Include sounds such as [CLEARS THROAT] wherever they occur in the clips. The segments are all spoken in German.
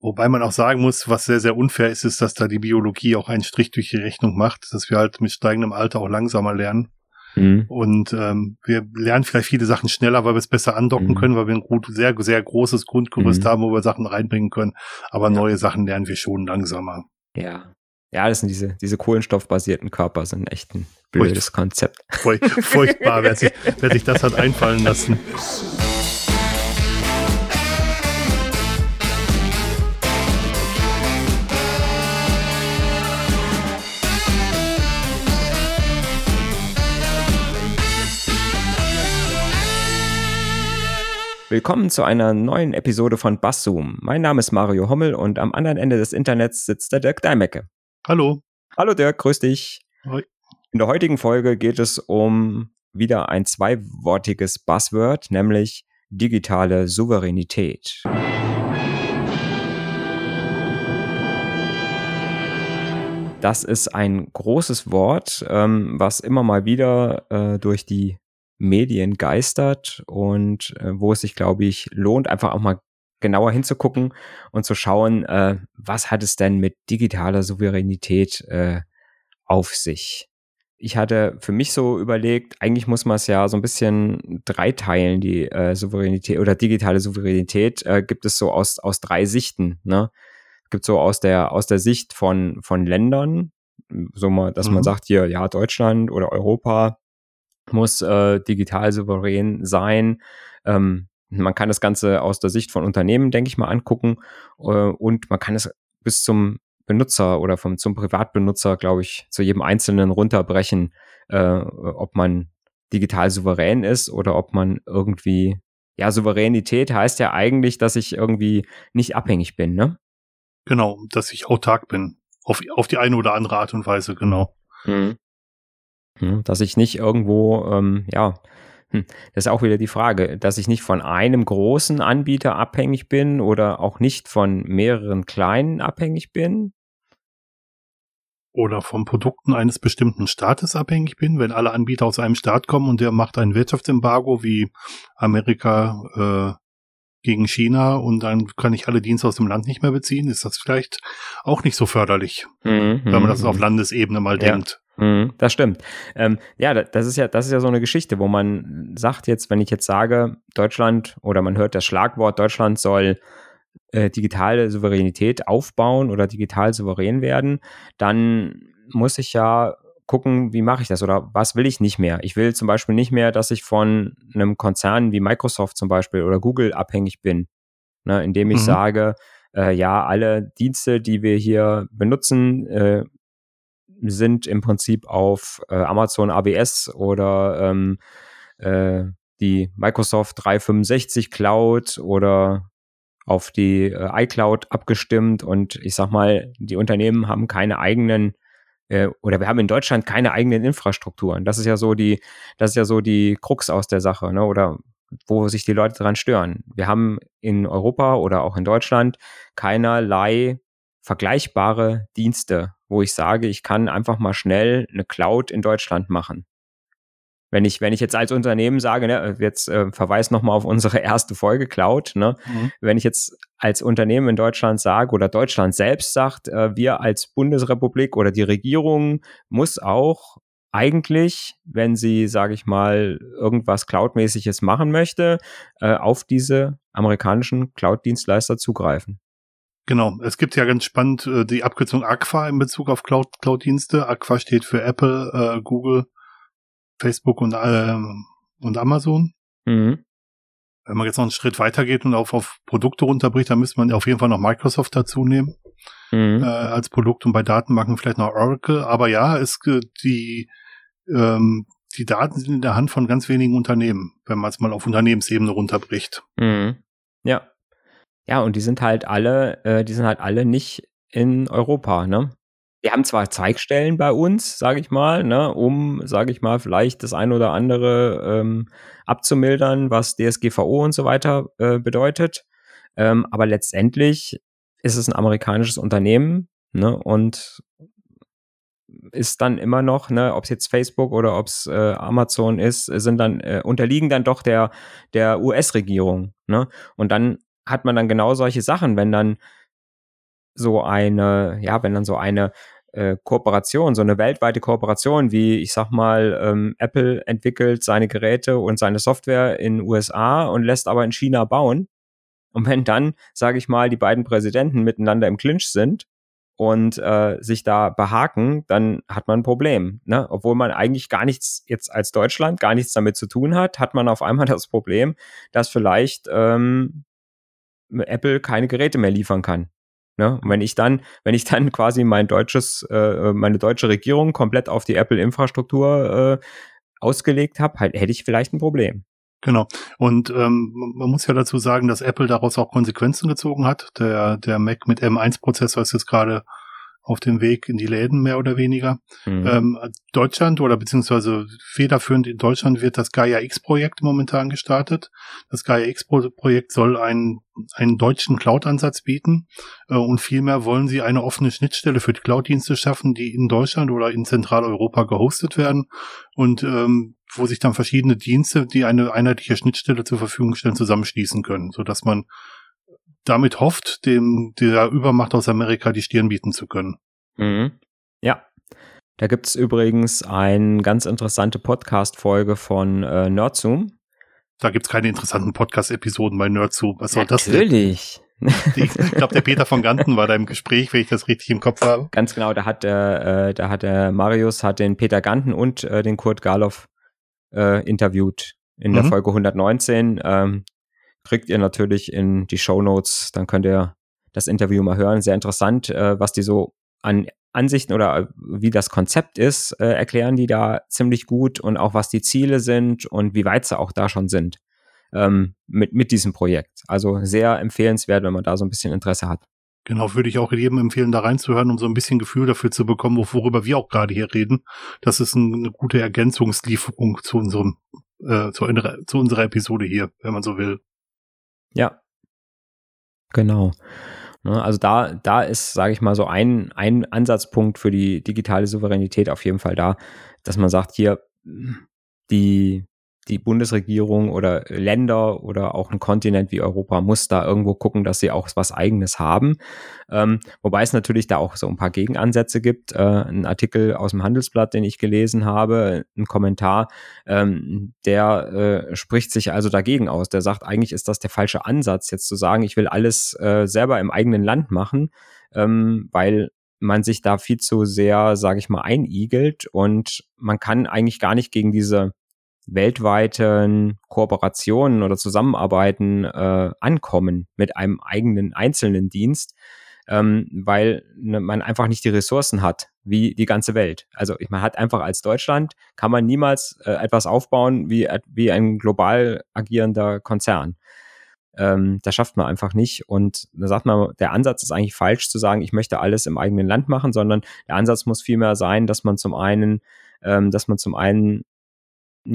Wobei man auch sagen muss, was sehr, sehr unfair ist, ist, dass da die Biologie auch einen Strich durch die Rechnung macht, dass wir halt mit steigendem Alter auch langsamer lernen. Mhm. Und ähm, wir lernen vielleicht viele Sachen schneller, weil wir es besser andocken mhm. können, weil wir ein gut, sehr, sehr großes Grundgerüst mhm. haben, wo wir Sachen reinbringen können. Aber ja. neue Sachen lernen wir schon langsamer. Ja. Ja, das sind diese, diese kohlenstoffbasierten Körper, sind echt ein blödes Furcht, Konzept. Furcht, furchtbar, wer [LAUGHS] sich, wer sich das hat einfallen lassen. Willkommen zu einer neuen Episode von Basszoom. Mein Name ist Mario Hommel und am anderen Ende des Internets sitzt der Dirk Deimecke. Hallo. Hallo Dirk, grüß dich. Hi. In der heutigen Folge geht es um wieder ein zweiwortiges Buzzword, nämlich digitale Souveränität. Das ist ein großes Wort, ähm, was immer mal wieder äh, durch die Medien geistert und äh, wo es sich, glaube ich, lohnt, einfach auch mal genauer hinzugucken und zu schauen, äh, was hat es denn mit digitaler Souveränität äh, auf sich. Ich hatte für mich so überlegt, eigentlich muss man es ja so ein bisschen dreiteilen, die äh, Souveränität oder digitale Souveränität äh, gibt es so aus, aus drei Sichten. Ne? Gibt so aus der, aus der Sicht von, von Ländern, so mal, dass mhm. man sagt, hier, ja, Deutschland oder Europa muss äh, digital souverän sein. Ähm, man kann das Ganze aus der Sicht von Unternehmen, denke ich mal, angucken äh, und man kann es bis zum Benutzer oder vom zum Privatbenutzer, glaube ich, zu jedem Einzelnen runterbrechen, äh, ob man digital souverän ist oder ob man irgendwie, ja, Souveränität heißt ja eigentlich, dass ich irgendwie nicht abhängig bin, ne? Genau, dass ich autark bin. Auf, auf die eine oder andere Art und Weise, genau. Mhm. Hm, dass ich nicht irgendwo, ähm, ja, hm, das ist auch wieder die Frage, dass ich nicht von einem großen Anbieter abhängig bin oder auch nicht von mehreren kleinen abhängig bin. Oder von Produkten eines bestimmten Staates abhängig bin, wenn alle Anbieter aus einem Staat kommen und der macht ein Wirtschaftsembargo wie Amerika äh, gegen China und dann kann ich alle Dienste aus dem Land nicht mehr beziehen, ist das vielleicht auch nicht so förderlich, mhm, wenn man das auf mhm. Landesebene mal ja. denkt. Mhm, das stimmt. Ähm, ja, das ist ja, das ist ja so eine Geschichte, wo man sagt jetzt, wenn ich jetzt sage, Deutschland oder man hört das Schlagwort, Deutschland soll äh, digitale Souveränität aufbauen oder digital souverän werden, dann muss ich ja gucken, wie mache ich das oder was will ich nicht mehr. Ich will zum Beispiel nicht mehr, dass ich von einem Konzern wie Microsoft zum Beispiel oder Google abhängig bin, ne, indem ich mhm. sage, äh, ja, alle Dienste, die wir hier benutzen, äh, sind im Prinzip auf äh, Amazon ABS oder ähm, äh, die Microsoft 365 Cloud oder auf die äh, iCloud abgestimmt und ich sag mal, die Unternehmen haben keine eigenen äh, oder wir haben in Deutschland keine eigenen Infrastrukturen. Das ist ja so die, das ist ja so die Krux aus der Sache, ne? Oder wo sich die Leute dran stören. Wir haben in Europa oder auch in Deutschland keinerlei vergleichbare Dienste, wo ich sage, ich kann einfach mal schnell eine Cloud in Deutschland machen. Wenn ich, wenn ich jetzt als Unternehmen sage, ne, jetzt äh, verweis nochmal auf unsere erste Folge Cloud, ne, mhm. wenn ich jetzt als Unternehmen in Deutschland sage oder Deutschland selbst sagt, äh, wir als Bundesrepublik oder die Regierung muss auch eigentlich, wenn sie, sage ich mal, irgendwas Cloud-mäßiges machen möchte, äh, auf diese amerikanischen Cloud-Dienstleister zugreifen. Genau, es gibt ja ganz spannend äh, die Abkürzung Aqua in Bezug auf Cloud, Cloud-Dienste. Aqua steht für Apple, äh, Google, Facebook und, äh, und Amazon. Mhm. Wenn man jetzt noch einen Schritt weitergeht und auf, auf Produkte runterbricht, dann müsste man auf jeden Fall noch Microsoft dazu nehmen mhm. äh, als Produkt und bei Datenbanken vielleicht noch Oracle. Aber ja, es die ähm, die Daten sind in der Hand von ganz wenigen Unternehmen, wenn man es mal auf Unternehmensebene runterbricht. Mhm. Ja, ja, und die sind halt alle, äh, die sind halt alle nicht in Europa, ne? Wir haben zwar Zeigstellen bei uns, sage ich mal, ne, um, sage ich mal, vielleicht das ein oder andere ähm, abzumildern, was DSGVO und so weiter äh, bedeutet. Ähm, aber letztendlich ist es ein amerikanisches Unternehmen, ne, und ist dann immer noch, ne, ob es jetzt Facebook oder ob es äh, Amazon ist, sind dann äh, unterliegen dann doch der der US-Regierung, ne? Und dann hat man dann genau solche Sachen, wenn dann so eine, ja, wenn dann so eine äh, Kooperation, so eine weltweite Kooperation, wie ich sag mal, ähm, Apple entwickelt seine Geräte und seine Software in USA und lässt aber in China bauen. Und wenn dann, sage ich mal, die beiden Präsidenten miteinander im Clinch sind und äh, sich da behaken, dann hat man ein Problem. Ne? Obwohl man eigentlich gar nichts jetzt als Deutschland gar nichts damit zu tun hat, hat man auf einmal das Problem, dass vielleicht ähm, Apple keine Geräte mehr liefern kann. Ne? Und wenn ich dann, wenn ich dann [LAUGHS] quasi mein deutsches, äh, meine deutsche Regierung komplett auf die Apple-Infrastruktur äh, ausgelegt habe, halt, hätte ich vielleicht ein Problem. Genau. Und ähm, man muss ja dazu sagen, dass Apple daraus auch Konsequenzen gezogen hat. Der, der Mac mit M1-Prozessor ist jetzt gerade auf dem Weg in die Läden mehr oder weniger. Mhm. Ähm, Deutschland oder beziehungsweise federführend in Deutschland wird das Gaia X-Projekt momentan gestartet. Das Gaia X-Projekt soll einen, einen deutschen Cloud-Ansatz bieten äh, und vielmehr wollen sie eine offene Schnittstelle für die Cloud-Dienste schaffen, die in Deutschland oder in Zentraleuropa gehostet werden und ähm, wo sich dann verschiedene Dienste, die eine einheitliche Schnittstelle zur Verfügung stellen, zusammenschließen können, so dass man damit hofft, dem der Übermacht aus Amerika die Stirn bieten zu können. Mhm. Ja. Da gibt es übrigens eine ganz interessante Podcast-Folge von äh, Nerdzoom. Da gibt es keine interessanten Podcast-Episoden bei Nerdzoom. Was soll das denn? Natürlich. Ich glaube, der Peter von Ganten war da im Gespräch, wenn ich das richtig im Kopf habe. Ganz genau, da hat, äh, da hat der Marius hat den Peter Ganten und äh, den Kurt Garloff äh, interviewt in der mhm. Folge 119. Ähm, kriegt ihr natürlich in die Show Notes. Dann könnt ihr das Interview mal hören. Sehr interessant, äh, was die so an Ansichten oder äh, wie das Konzept ist, äh, erklären die da ziemlich gut und auch was die Ziele sind und wie weit sie auch da schon sind ähm, mit, mit diesem Projekt. Also sehr empfehlenswert, wenn man da so ein bisschen Interesse hat. Genau, würde ich auch jedem empfehlen, da reinzuhören, um so ein bisschen Gefühl dafür zu bekommen, worüber wir auch gerade hier reden. Das ist eine gute Ergänzungslieferung zu unserem, äh, zu, zu unserer Episode hier, wenn man so will. Ja. Genau. Ne, also da, da ist, sage ich mal, so ein, ein Ansatzpunkt für die digitale Souveränität auf jeden Fall da, dass man sagt, hier, die, die Bundesregierung oder Länder oder auch ein Kontinent wie Europa muss da irgendwo gucken, dass sie auch was Eigenes haben. Ähm, wobei es natürlich da auch so ein paar Gegenansätze gibt. Äh, ein Artikel aus dem Handelsblatt, den ich gelesen habe, ein Kommentar, ähm, der äh, spricht sich also dagegen aus. Der sagt, eigentlich ist das der falsche Ansatz, jetzt zu sagen, ich will alles äh, selber im eigenen Land machen, ähm, weil man sich da viel zu sehr, sage ich mal, einigelt und man kann eigentlich gar nicht gegen diese weltweiten Kooperationen oder Zusammenarbeiten äh, ankommen mit einem eigenen einzelnen Dienst, ähm, weil ne, man einfach nicht die Ressourcen hat, wie die ganze Welt. Also man hat einfach als Deutschland, kann man niemals äh, etwas aufbauen wie, wie ein global agierender Konzern. Ähm, das schafft man einfach nicht. Und da sagt man, der Ansatz ist eigentlich falsch zu sagen, ich möchte alles im eigenen Land machen, sondern der Ansatz muss vielmehr sein, dass man zum einen, ähm, dass man zum einen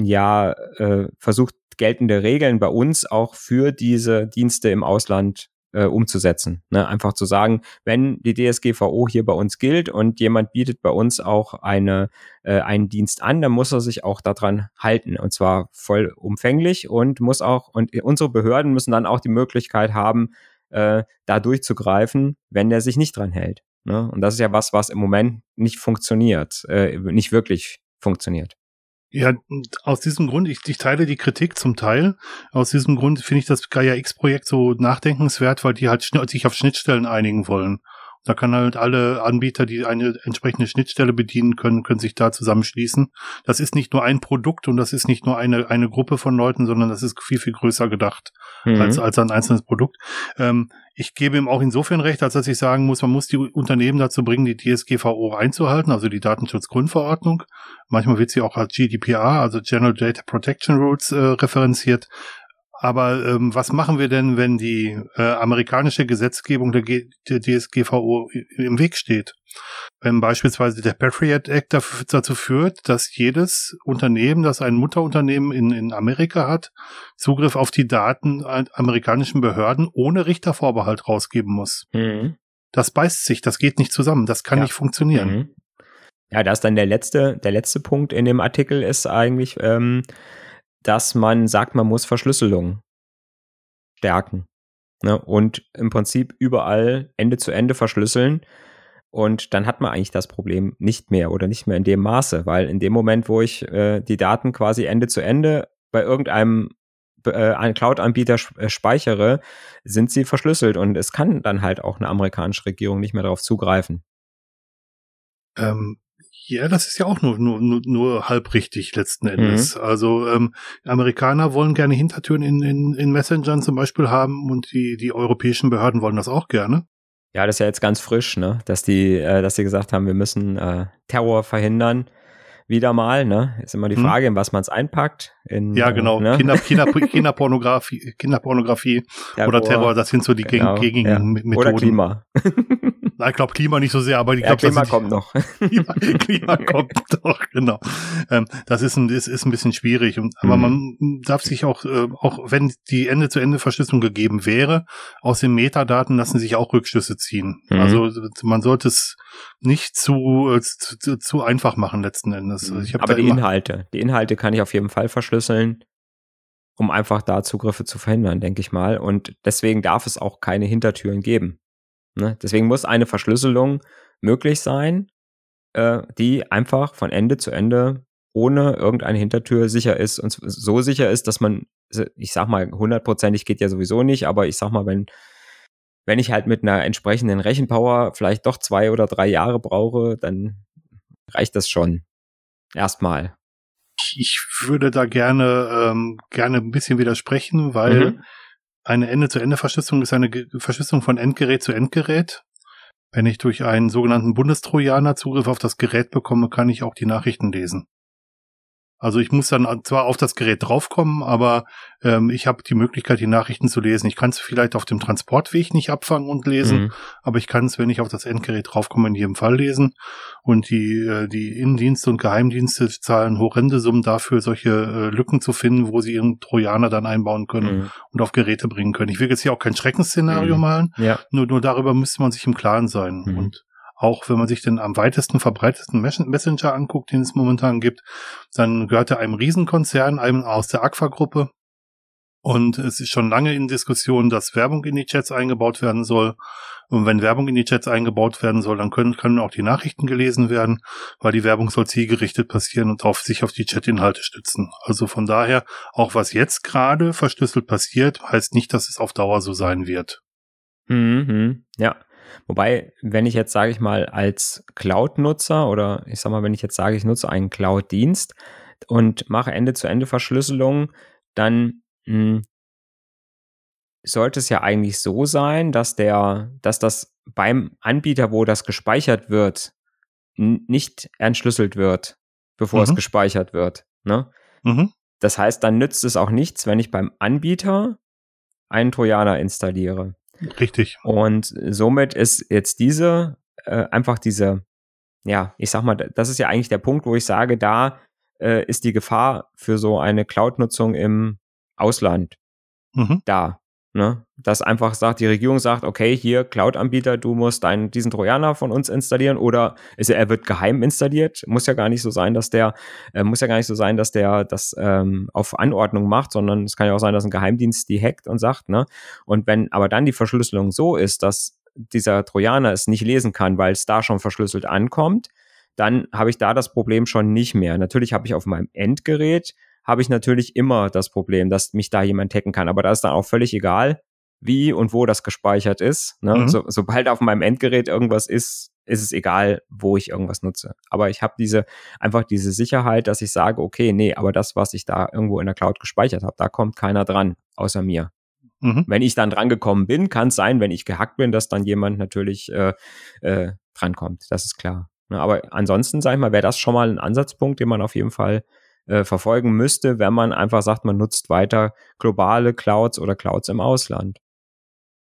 ja äh, versucht, geltende Regeln bei uns auch für diese Dienste im Ausland äh, umzusetzen. Ne? Einfach zu sagen, wenn die DSGVO hier bei uns gilt und jemand bietet bei uns auch eine, äh, einen Dienst an, dann muss er sich auch daran halten und zwar vollumfänglich und muss auch, und unsere Behörden müssen dann auch die Möglichkeit haben, äh, da durchzugreifen, wenn der sich nicht dran hält. Ne? Und das ist ja was, was im Moment nicht funktioniert, äh, nicht wirklich funktioniert. Ja, aus diesem Grund, ich, ich teile die Kritik zum Teil. Aus diesem Grund finde ich das Gaia X-Projekt so nachdenkenswert, weil die halt sich auf Schnittstellen einigen wollen. Da kann halt alle Anbieter, die eine entsprechende Schnittstelle bedienen können, können sich da zusammenschließen. Das ist nicht nur ein Produkt und das ist nicht nur eine, eine Gruppe von Leuten, sondern das ist viel, viel größer gedacht mhm. als, als ein einzelnes Produkt. Ähm, ich gebe ihm auch insofern recht, als dass ich sagen muss, man muss die Unternehmen dazu bringen, die DSGVO einzuhalten, also die Datenschutzgrundverordnung. Manchmal wird sie auch als GDPR, also General Data Protection Rules, äh, referenziert. Aber ähm, was machen wir denn, wenn die äh, amerikanische Gesetzgebung der, G der DSGVO im Weg steht? Wenn beispielsweise der Patriot Act dazu führt, dass jedes Unternehmen, das ein Mutterunternehmen in, in Amerika hat, Zugriff auf die Daten amerikanischen Behörden ohne Richtervorbehalt rausgeben muss. Mhm. Das beißt sich, das geht nicht zusammen, das kann ja. nicht funktionieren. Mhm. Ja, da ist dann der letzte, der letzte Punkt in dem Artikel ist eigentlich, ähm, dass man sagt, man muss Verschlüsselung stärken. ne? und im Prinzip überall Ende zu Ende verschlüsseln. Und dann hat man eigentlich das Problem nicht mehr oder nicht mehr in dem Maße, weil in dem Moment, wo ich äh, die Daten quasi Ende zu Ende bei irgendeinem äh, Cloud-Anbieter äh, speichere, sind sie verschlüsselt und es kann dann halt auch eine amerikanische Regierung nicht mehr darauf zugreifen. Ähm, ja, das ist ja auch nur, nur, nur, nur halb richtig letzten Endes. Mhm. Also ähm, Amerikaner wollen gerne Hintertüren in, in, in Messengern zum Beispiel haben und die, die europäischen Behörden wollen das auch gerne. Ja, das ist ja jetzt ganz frisch, ne? Dass die, äh, dass sie gesagt haben, wir müssen äh, Terror verhindern wieder mal, ne? Ist immer die hm. Frage, in was man es einpackt. In, ja, genau. Ne? Kinder, [LAUGHS] Kinder, Kinderpornografie, Kinderpornografie Terror, oder Terror, das sind so die genau, gängigen ja. Methoden. Oder Klima. [LAUGHS] Na, ich glaube Klima nicht so sehr, aber ich glaube, ja, Klima kommt noch. [LAUGHS] Klima, Klima kommt doch, genau. Ähm, das ist ein, ist, ist ein bisschen schwierig. Und, aber mhm. man darf sich auch, äh, auch wenn die Ende-zu-Ende-Verschlüsselung gegeben wäre, aus den Metadaten lassen sich auch Rückschlüsse ziehen. Mhm. Also man sollte es nicht zu, äh, zu, zu einfach machen letzten Endes. Also ich aber die Inhalte, die Inhalte kann ich auf jeden Fall verschlüsseln um einfach da Zugriffe zu verhindern, denke ich mal. Und deswegen darf es auch keine Hintertüren geben. Ne? Deswegen muss eine Verschlüsselung möglich sein, äh, die einfach von Ende zu Ende ohne irgendeine Hintertür sicher ist und so sicher ist, dass man, ich sag mal, hundertprozentig geht ja sowieso nicht, aber ich sag mal, wenn, wenn ich halt mit einer entsprechenden Rechenpower vielleicht doch zwei oder drei Jahre brauche, dann reicht das schon. Erstmal. Ich würde da gerne, ähm, gerne ein bisschen widersprechen, weil mhm. Eine Ende-zu-Ende-Verschlüsselung ist eine Verschlüsselung von Endgerät zu Endgerät. Wenn ich durch einen sogenannten Bundestrojaner Zugriff auf das Gerät bekomme, kann ich auch die Nachrichten lesen. Also ich muss dann zwar auf das Gerät draufkommen, aber ähm, ich habe die Möglichkeit, die Nachrichten zu lesen. Ich kann es vielleicht auf dem Transportweg nicht abfangen und lesen, mhm. aber ich kann es, wenn ich auf das Endgerät draufkomme, in jedem Fall lesen. Und die, äh, die Innendienste und Geheimdienste zahlen horrende Summen dafür, solche äh, Lücken zu finden, wo sie ihren Trojaner dann einbauen können mhm. und auf Geräte bringen können. Ich will jetzt hier auch kein Schreckensszenario mhm. malen, ja. nur, nur darüber müsste man sich im Klaren sein. Mhm. Und auch wenn man sich den am weitesten verbreitesten Messenger anguckt, den es momentan gibt, dann gehört er einem Riesenkonzern, einem aus der Aqua-Gruppe. Und es ist schon lange in Diskussion, dass Werbung in die Chats eingebaut werden soll. Und wenn Werbung in die Chats eingebaut werden soll, dann können, können auch die Nachrichten gelesen werden, weil die Werbung soll zielgerichtet passieren und auf sich auf die Chat-Inhalte stützen. Also von daher, auch was jetzt gerade verschlüsselt passiert, heißt nicht, dass es auf Dauer so sein wird. Mhm, ja. Wobei, wenn ich jetzt, sage ich mal, als Cloud-Nutzer oder ich sag mal, wenn ich jetzt sage, ich nutze einen Cloud-Dienst und mache Ende-zu-Ende-Verschlüsselung, dann mh, hm, sollte es ja eigentlich so sein, dass der, dass das beim Anbieter, wo das gespeichert wird, nicht entschlüsselt wird, bevor mhm. es gespeichert wird. Ne? Mhm. Das heißt, dann nützt es auch nichts, wenn ich beim Anbieter einen Trojaner installiere. Richtig. Und somit ist jetzt diese, äh, einfach diese, ja, ich sag mal, das ist ja eigentlich der Punkt, wo ich sage, da äh, ist die Gefahr für so eine Cloud-Nutzung im Ausland mhm. da. Ne? Dass einfach sagt, die Regierung sagt, okay, hier Cloud-Anbieter, du musst deinen, diesen Trojaner von uns installieren oder ist er, wird geheim installiert. Muss ja gar nicht so sein, dass der, äh, muss ja gar nicht so sein, dass der das ähm, auf Anordnung macht, sondern es kann ja auch sein, dass ein Geheimdienst die hackt und sagt, ne? Und wenn aber dann die Verschlüsselung so ist, dass dieser Trojaner es nicht lesen kann, weil es da schon verschlüsselt ankommt, dann habe ich da das Problem schon nicht mehr. Natürlich habe ich auf meinem Endgerät habe ich natürlich immer das Problem, dass mich da jemand hacken kann. Aber da ist dann auch völlig egal, wie und wo das gespeichert ist. Ne? Mhm. So, sobald auf meinem Endgerät irgendwas ist, ist es egal, wo ich irgendwas nutze. Aber ich habe diese einfach diese Sicherheit, dass ich sage, okay, nee, aber das, was ich da irgendwo in der Cloud gespeichert habe, da kommt keiner dran, außer mir. Mhm. Wenn ich dann drangekommen bin, kann es sein, wenn ich gehackt bin, dass dann jemand natürlich äh, äh, drankommt. Das ist klar. Ne? Aber ansonsten, sag ich mal, wäre das schon mal ein Ansatzpunkt, den man auf jeden Fall äh, verfolgen müsste, wenn man einfach sagt, man nutzt weiter globale Clouds oder Clouds im Ausland.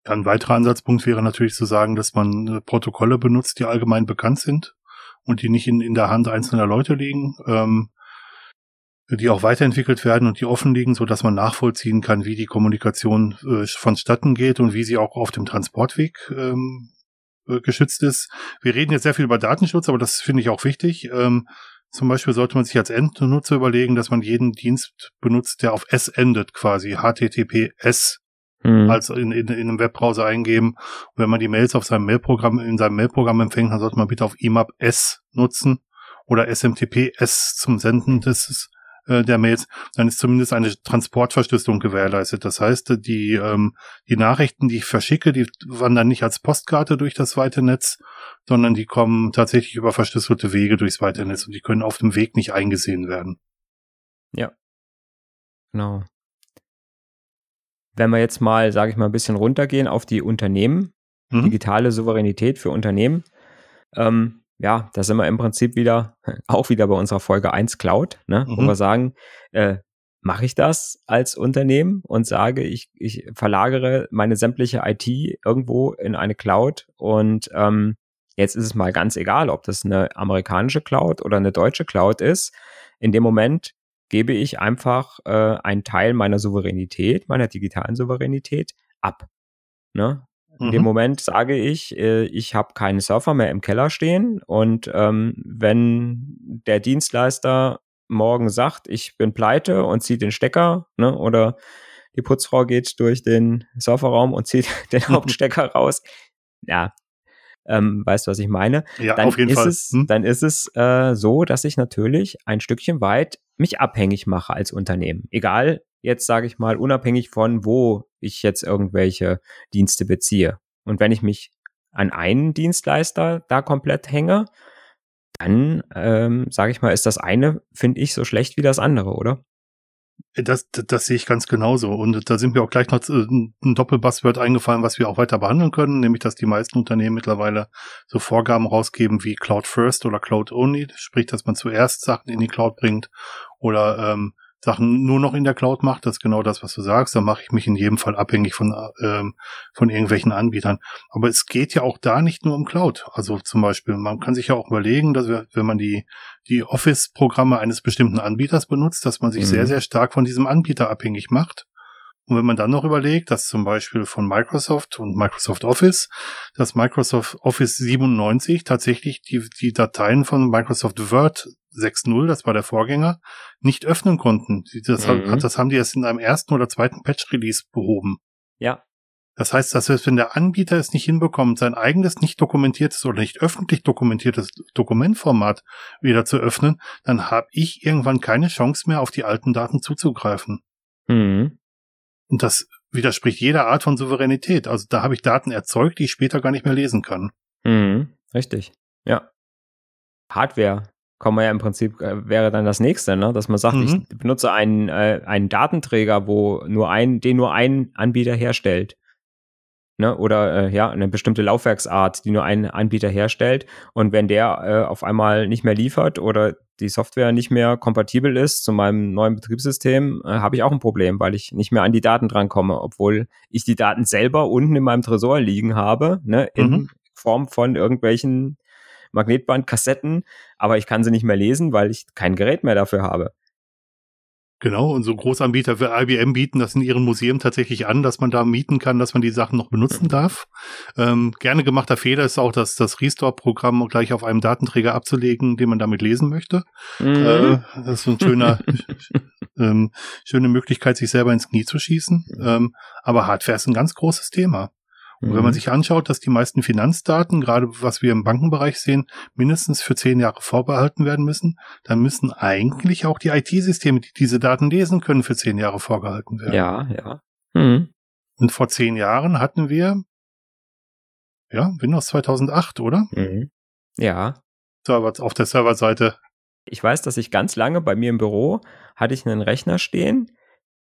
ein weiterer Ansatzpunkt wäre natürlich zu sagen, dass man äh, Protokolle benutzt, die allgemein bekannt sind und die nicht in, in der Hand einzelner Leute liegen, ähm, die auch weiterentwickelt werden und die offen liegen, so dass man nachvollziehen kann, wie die Kommunikation äh, vonstatten geht und wie sie auch auf dem Transportweg ähm, äh, geschützt ist. Wir reden jetzt sehr viel über Datenschutz, aber das finde ich auch wichtig. Ähm, zum Beispiel sollte man sich als Endnutzer überlegen, dass man jeden Dienst benutzt, der auf S endet, quasi HTTPS mhm. als in, in, in einem Webbrowser eingeben. Und wenn man die Mails auf seinem Mailprogramm, in seinem Mailprogramm empfängt, dann sollte man bitte auf IMAP S nutzen oder SMTP S zum Senden des äh, der Mails, dann ist zumindest eine Transportverschlüsselung gewährleistet. Das heißt, die, ähm, die Nachrichten, die ich verschicke, die wandern nicht als Postkarte durch das weite Netz, sondern die kommen tatsächlich über verschlüsselte Wege durchs weite Netz und die können auf dem Weg nicht eingesehen werden. Ja. Genau. Wenn wir jetzt mal, sage ich mal, ein bisschen runtergehen auf die Unternehmen, mhm. digitale Souveränität für Unternehmen, ähm, ja, da sind wir im Prinzip wieder, [LAUGHS] auch wieder bei unserer Folge 1 Cloud, ne, mhm. wo wir sagen, äh, mache ich das als Unternehmen und sage, ich, ich verlagere meine sämtliche IT irgendwo in eine Cloud und ähm, jetzt ist es mal ganz egal, ob das eine amerikanische Cloud oder eine deutsche Cloud ist. In dem Moment gebe ich einfach äh, einen Teil meiner Souveränität, meiner digitalen Souveränität ab. Ne? In mhm. dem Moment sage ich, äh, ich habe keinen Surfer mehr im Keller stehen und ähm, wenn der Dienstleister morgen sagt, ich bin pleite und zieht den Stecker, ne, oder die Putzfrau geht durch den Surferraum und zieht [LAUGHS] den Hauptstecker raus, ja, ähm, weißt du, was ich meine? Ja, dann auf jeden ist Fall. Es, hm? Dann ist es äh, so, dass ich natürlich ein Stückchen weit mich abhängig mache als Unternehmen. Egal, jetzt sage ich mal, unabhängig von, wo ich jetzt irgendwelche Dienste beziehe. Und wenn ich mich an einen Dienstleister da komplett hänge, dann ähm, sage ich mal, ist das eine, finde ich, so schlecht wie das andere, oder? Das, das, das sehe ich ganz genauso. Und da sind mir auch gleich noch äh, ein Doppelbuzzword eingefallen, was wir auch weiter behandeln können, nämlich dass die meisten Unternehmen mittlerweile so Vorgaben rausgeben wie Cloud First oder Cloud Only, sprich, dass man zuerst Sachen in die Cloud bringt oder ähm, Sachen nur noch in der Cloud macht, das ist genau das, was du sagst. Da mache ich mich in jedem Fall abhängig von, ähm, von irgendwelchen Anbietern. Aber es geht ja auch da nicht nur um Cloud. Also zum Beispiel, man kann sich ja auch überlegen, dass wir, wenn man die, die Office-Programme eines bestimmten Anbieters benutzt, dass man sich mhm. sehr, sehr stark von diesem Anbieter abhängig macht. Und wenn man dann noch überlegt, dass zum Beispiel von Microsoft und Microsoft Office, dass Microsoft Office 97 tatsächlich die, die Dateien von Microsoft Word 6.0, das war der Vorgänger, nicht öffnen konnten. Das, mhm. das haben die erst in einem ersten oder zweiten Patch-Release behoben. Ja. Das heißt, dass wenn der Anbieter es nicht hinbekommt, sein eigenes nicht dokumentiertes oder nicht öffentlich dokumentiertes Dokumentformat wieder zu öffnen, dann habe ich irgendwann keine Chance mehr, auf die alten Daten zuzugreifen. Mhm. Und das widerspricht jeder Art von Souveränität. Also da habe ich Daten erzeugt, die ich später gar nicht mehr lesen kann. Mhm. Richtig. Ja. Hardware kommen wir ja im Prinzip, äh, wäre dann das nächste, ne? dass man sagt, mhm. ich benutze einen, äh, einen Datenträger, wo nur ein, den nur ein Anbieter herstellt. Ne? Oder äh, ja, eine bestimmte Laufwerksart, die nur ein Anbieter herstellt. Und wenn der äh, auf einmal nicht mehr liefert oder die Software nicht mehr kompatibel ist zu meinem neuen Betriebssystem, äh, habe ich auch ein Problem, weil ich nicht mehr an die Daten drankomme, obwohl ich die Daten selber unten in meinem Tresor liegen habe, ne? in mhm. Form von irgendwelchen Magnetbandkassetten, aber ich kann sie nicht mehr lesen, weil ich kein Gerät mehr dafür habe. Genau, und so Großanbieter wie IBM bieten das in ihren Museen tatsächlich an, dass man da mieten kann, dass man die Sachen noch benutzen darf. Ähm, gerne gemachter Fehler ist auch, dass das Restore-Programm gleich auf einem Datenträger abzulegen, den man damit lesen möchte. Mhm. Äh, das ist ein schöner, [LAUGHS] ähm, schöne Möglichkeit, sich selber ins Knie zu schießen. Ähm, aber Hardware ist ein ganz großes Thema. Und wenn man mhm. sich anschaut, dass die meisten Finanzdaten, gerade was wir im Bankenbereich sehen, mindestens für zehn Jahre vorbehalten werden müssen, dann müssen eigentlich auch die IT-Systeme, die diese Daten lesen können, für zehn Jahre vorgehalten werden. Ja, ja. Mhm. Und vor zehn Jahren hatten wir, ja, Windows 2008, oder? Mhm. Ja. Server, auf der Serverseite. Ich weiß, dass ich ganz lange bei mir im Büro hatte ich einen Rechner stehen,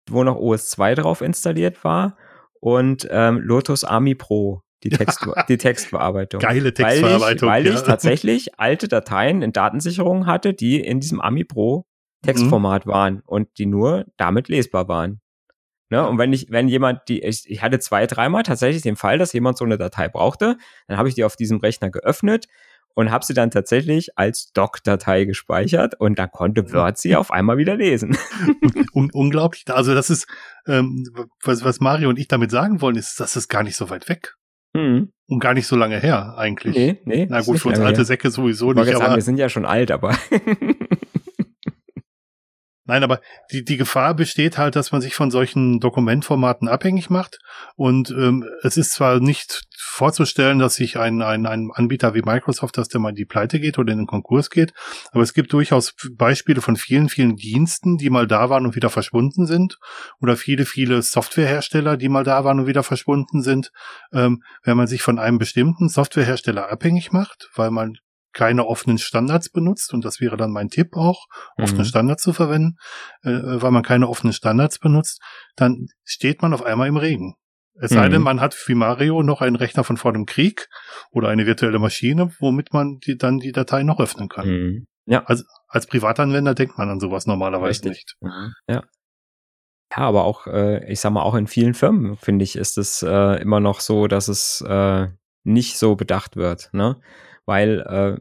wo noch OS 2 drauf installiert war und ähm, Lotus Army Pro, die, Text, die Textbearbeitung. Geile Textbearbeitung. Weil ich, weil ja. ich tatsächlich alte Dateien in Datensicherung hatte, die in diesem Army Pro Textformat mhm. waren und die nur damit lesbar waren. Ne? Und wenn ich, wenn jemand die, ich, ich hatte zwei, dreimal tatsächlich den Fall, dass jemand so eine Datei brauchte, dann habe ich die auf diesem Rechner geöffnet, und habe sie dann tatsächlich als Doc-Datei gespeichert und da konnte Word sie auf einmal wieder lesen. [LAUGHS] Un unglaublich. Also das ist, ähm, was, was Mario und ich damit sagen wollen, ist, das ist gar nicht so weit weg. Mhm. Und gar nicht so lange her, eigentlich. Nee, nee. Na gut, für uns alte her. Säcke sowieso ich nicht. Aber sagen, wir sind ja schon alt, aber. Nein, aber die, die Gefahr besteht halt, dass man sich von solchen Dokumentformaten abhängig macht. Und ähm, es ist zwar nicht vorzustellen, dass sich ein, ein, ein Anbieter wie Microsoft, dass der mal in die Pleite geht oder in den Konkurs geht, aber es gibt durchaus Beispiele von vielen, vielen Diensten, die mal da waren und wieder verschwunden sind. Oder viele, viele Softwarehersteller, die mal da waren und wieder verschwunden sind. Ähm, wenn man sich von einem bestimmten Softwarehersteller abhängig macht, weil man keine offenen Standards benutzt, und das wäre dann mein Tipp auch, offene mhm. Standards zu verwenden, äh, weil man keine offenen Standards benutzt, dann steht man auf einmal im Regen. Es sei denn, mhm. man hat wie Mario noch einen Rechner von vor dem Krieg oder eine virtuelle Maschine, womit man die, dann die Datei noch öffnen kann. Mhm. Ja. Also als Privatanwender denkt man an sowas normalerweise Richtig. nicht. Mhm. Ja. Ja, aber auch, äh, ich sag mal, auch in vielen Firmen, finde ich, ist es äh, immer noch so, dass es äh, nicht so bedacht wird. Ne? Weil äh,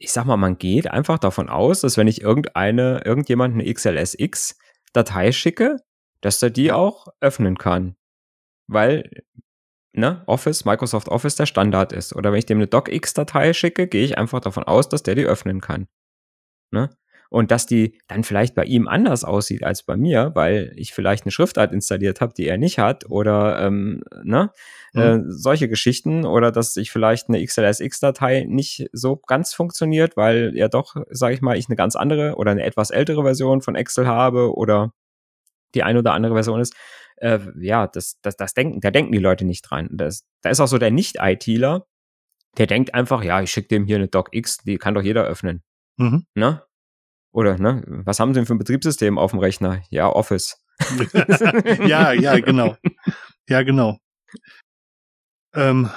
ich sag mal, man geht einfach davon aus, dass wenn ich irgendeine, irgendjemand eine XLSX-Datei schicke, dass er die auch öffnen kann. Weil, ne, Office, Microsoft Office der Standard ist. Oder wenn ich dem eine DocX-Datei schicke, gehe ich einfach davon aus, dass der die öffnen kann. Ne? Und dass die dann vielleicht bei ihm anders aussieht als bei mir, weil ich vielleicht eine Schriftart installiert habe, die er nicht hat oder ähm, ne, mhm. äh, solche Geschichten oder dass ich vielleicht eine XLSX-Datei nicht so ganz funktioniert, weil ja doch, sage ich mal, ich eine ganz andere oder eine etwas ältere Version von Excel habe oder die eine oder andere Version ist. Äh, ja, das, das, das denken, da denken die Leute nicht dran. Das, da ist auch so der Nicht-ITler, der denkt einfach, ja, ich schicke dem hier eine DocX, die kann doch jeder öffnen. Mhm. Ne? Oder, ne? Was haben Sie denn für ein Betriebssystem auf dem Rechner? Ja, Office. [LAUGHS] ja, ja, genau. Ja, genau. Ähm,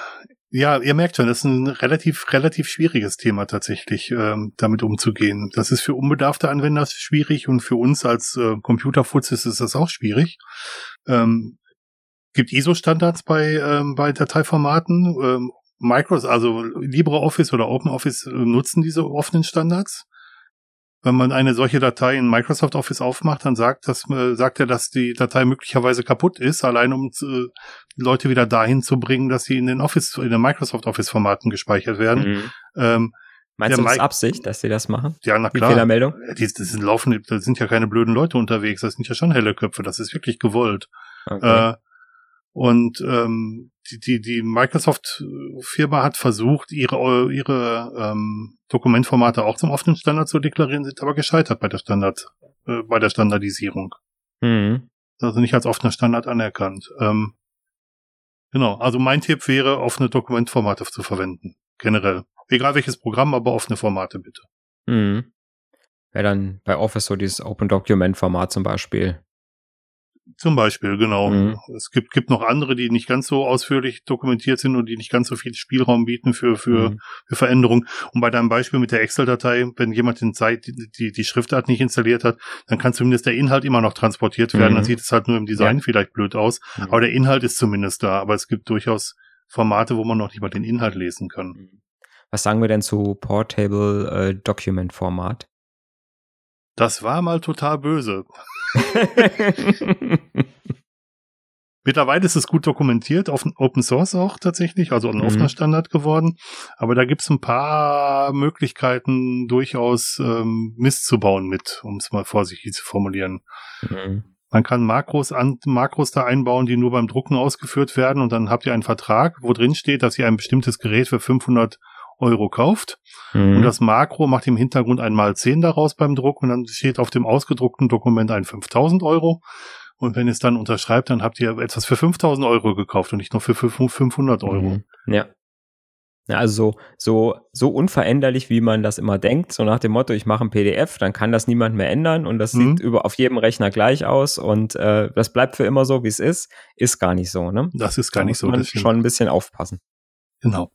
ja, ihr merkt schon, das ist ein relativ, relativ schwieriges Thema tatsächlich, ähm, damit umzugehen. Das ist für unbedarfte Anwender schwierig und für uns als äh, Computerfutz ist das auch schwierig. Ähm, gibt ISO-Standards bei, ähm, bei Dateiformaten. Ähm, Microsoft, also LibreOffice oder OpenOffice nutzen diese offenen Standards wenn man eine solche Datei in Microsoft Office aufmacht, dann sagt, das, äh, sagt er, dass die Datei möglicherweise kaputt ist, allein um äh, Leute wieder dahin zu bringen, dass sie in den Office, in den Microsoft Office Formaten gespeichert werden. Mhm. Ähm, Meinst du das Mike Absicht, dass sie das machen? Ja, na klar. Die Fehlermeldung? Die, die sind laufen, da sind ja keine blöden Leute unterwegs, das sind ja schon helle Köpfe, das ist wirklich gewollt. Okay. Äh, und ähm, die, die, die Microsoft-Firma hat versucht, ihre, ihre ähm, Dokumentformate auch zum offenen Standard zu deklarieren, sind aber gescheitert bei der Standard, äh, bei der Standardisierung. Mhm. Also nicht als offener Standard anerkannt. Ähm, genau, also mein Tipp wäre, offene Dokumentformate zu verwenden. Generell. Egal welches Programm, aber offene Formate bitte. Mhm. Wäre dann bei Office so dieses Open Document Format zum Beispiel. Zum Beispiel, genau. Mhm. Es gibt, gibt noch andere, die nicht ganz so ausführlich dokumentiert sind und die nicht ganz so viel Spielraum bieten für, für, mhm. für Veränderungen. Und bei deinem Beispiel mit der Excel-Datei, wenn jemand den Zeit, die, die Schriftart nicht installiert hat, dann kann zumindest der Inhalt immer noch transportiert werden. Mhm. Dann sieht es halt nur im Design ja. vielleicht blöd aus. Mhm. Aber der Inhalt ist zumindest da. Aber es gibt durchaus Formate, wo man noch nicht mal den Inhalt lesen kann. Mhm. Was sagen wir denn zu Portable äh, Document Format? Das war mal total böse. [LAUGHS] Mittlerweile ist es gut dokumentiert, auf Open Source auch tatsächlich, also ein mhm. offener Standard geworden. Aber da gibt es ein paar Möglichkeiten, durchaus ähm, Mist zu bauen mit, um es mal vorsichtig zu formulieren. Mhm. Man kann Makros, an, Makros da einbauen, die nur beim Drucken ausgeführt werden und dann habt ihr einen Vertrag, wo drin steht, dass ihr ein bestimmtes Gerät für 500 Euro kauft. Mhm. Und das Makro macht im Hintergrund einmal 10 daraus beim Druck und dann steht auf dem ausgedruckten Dokument ein 5000 Euro. Und wenn es dann unterschreibt, dann habt ihr etwas für 5000 Euro gekauft und nicht nur für 500 Euro. Mhm. Ja. Ja, also so, so, so unveränderlich, wie man das immer denkt, so nach dem Motto, ich mache ein PDF, dann kann das niemand mehr ändern und das mhm. sieht über, auf jedem Rechner gleich aus und äh, das bleibt für immer so, wie es ist, ist gar nicht so, ne? Das ist gar da nicht so. Man schon ein bisschen aufpassen. Genau.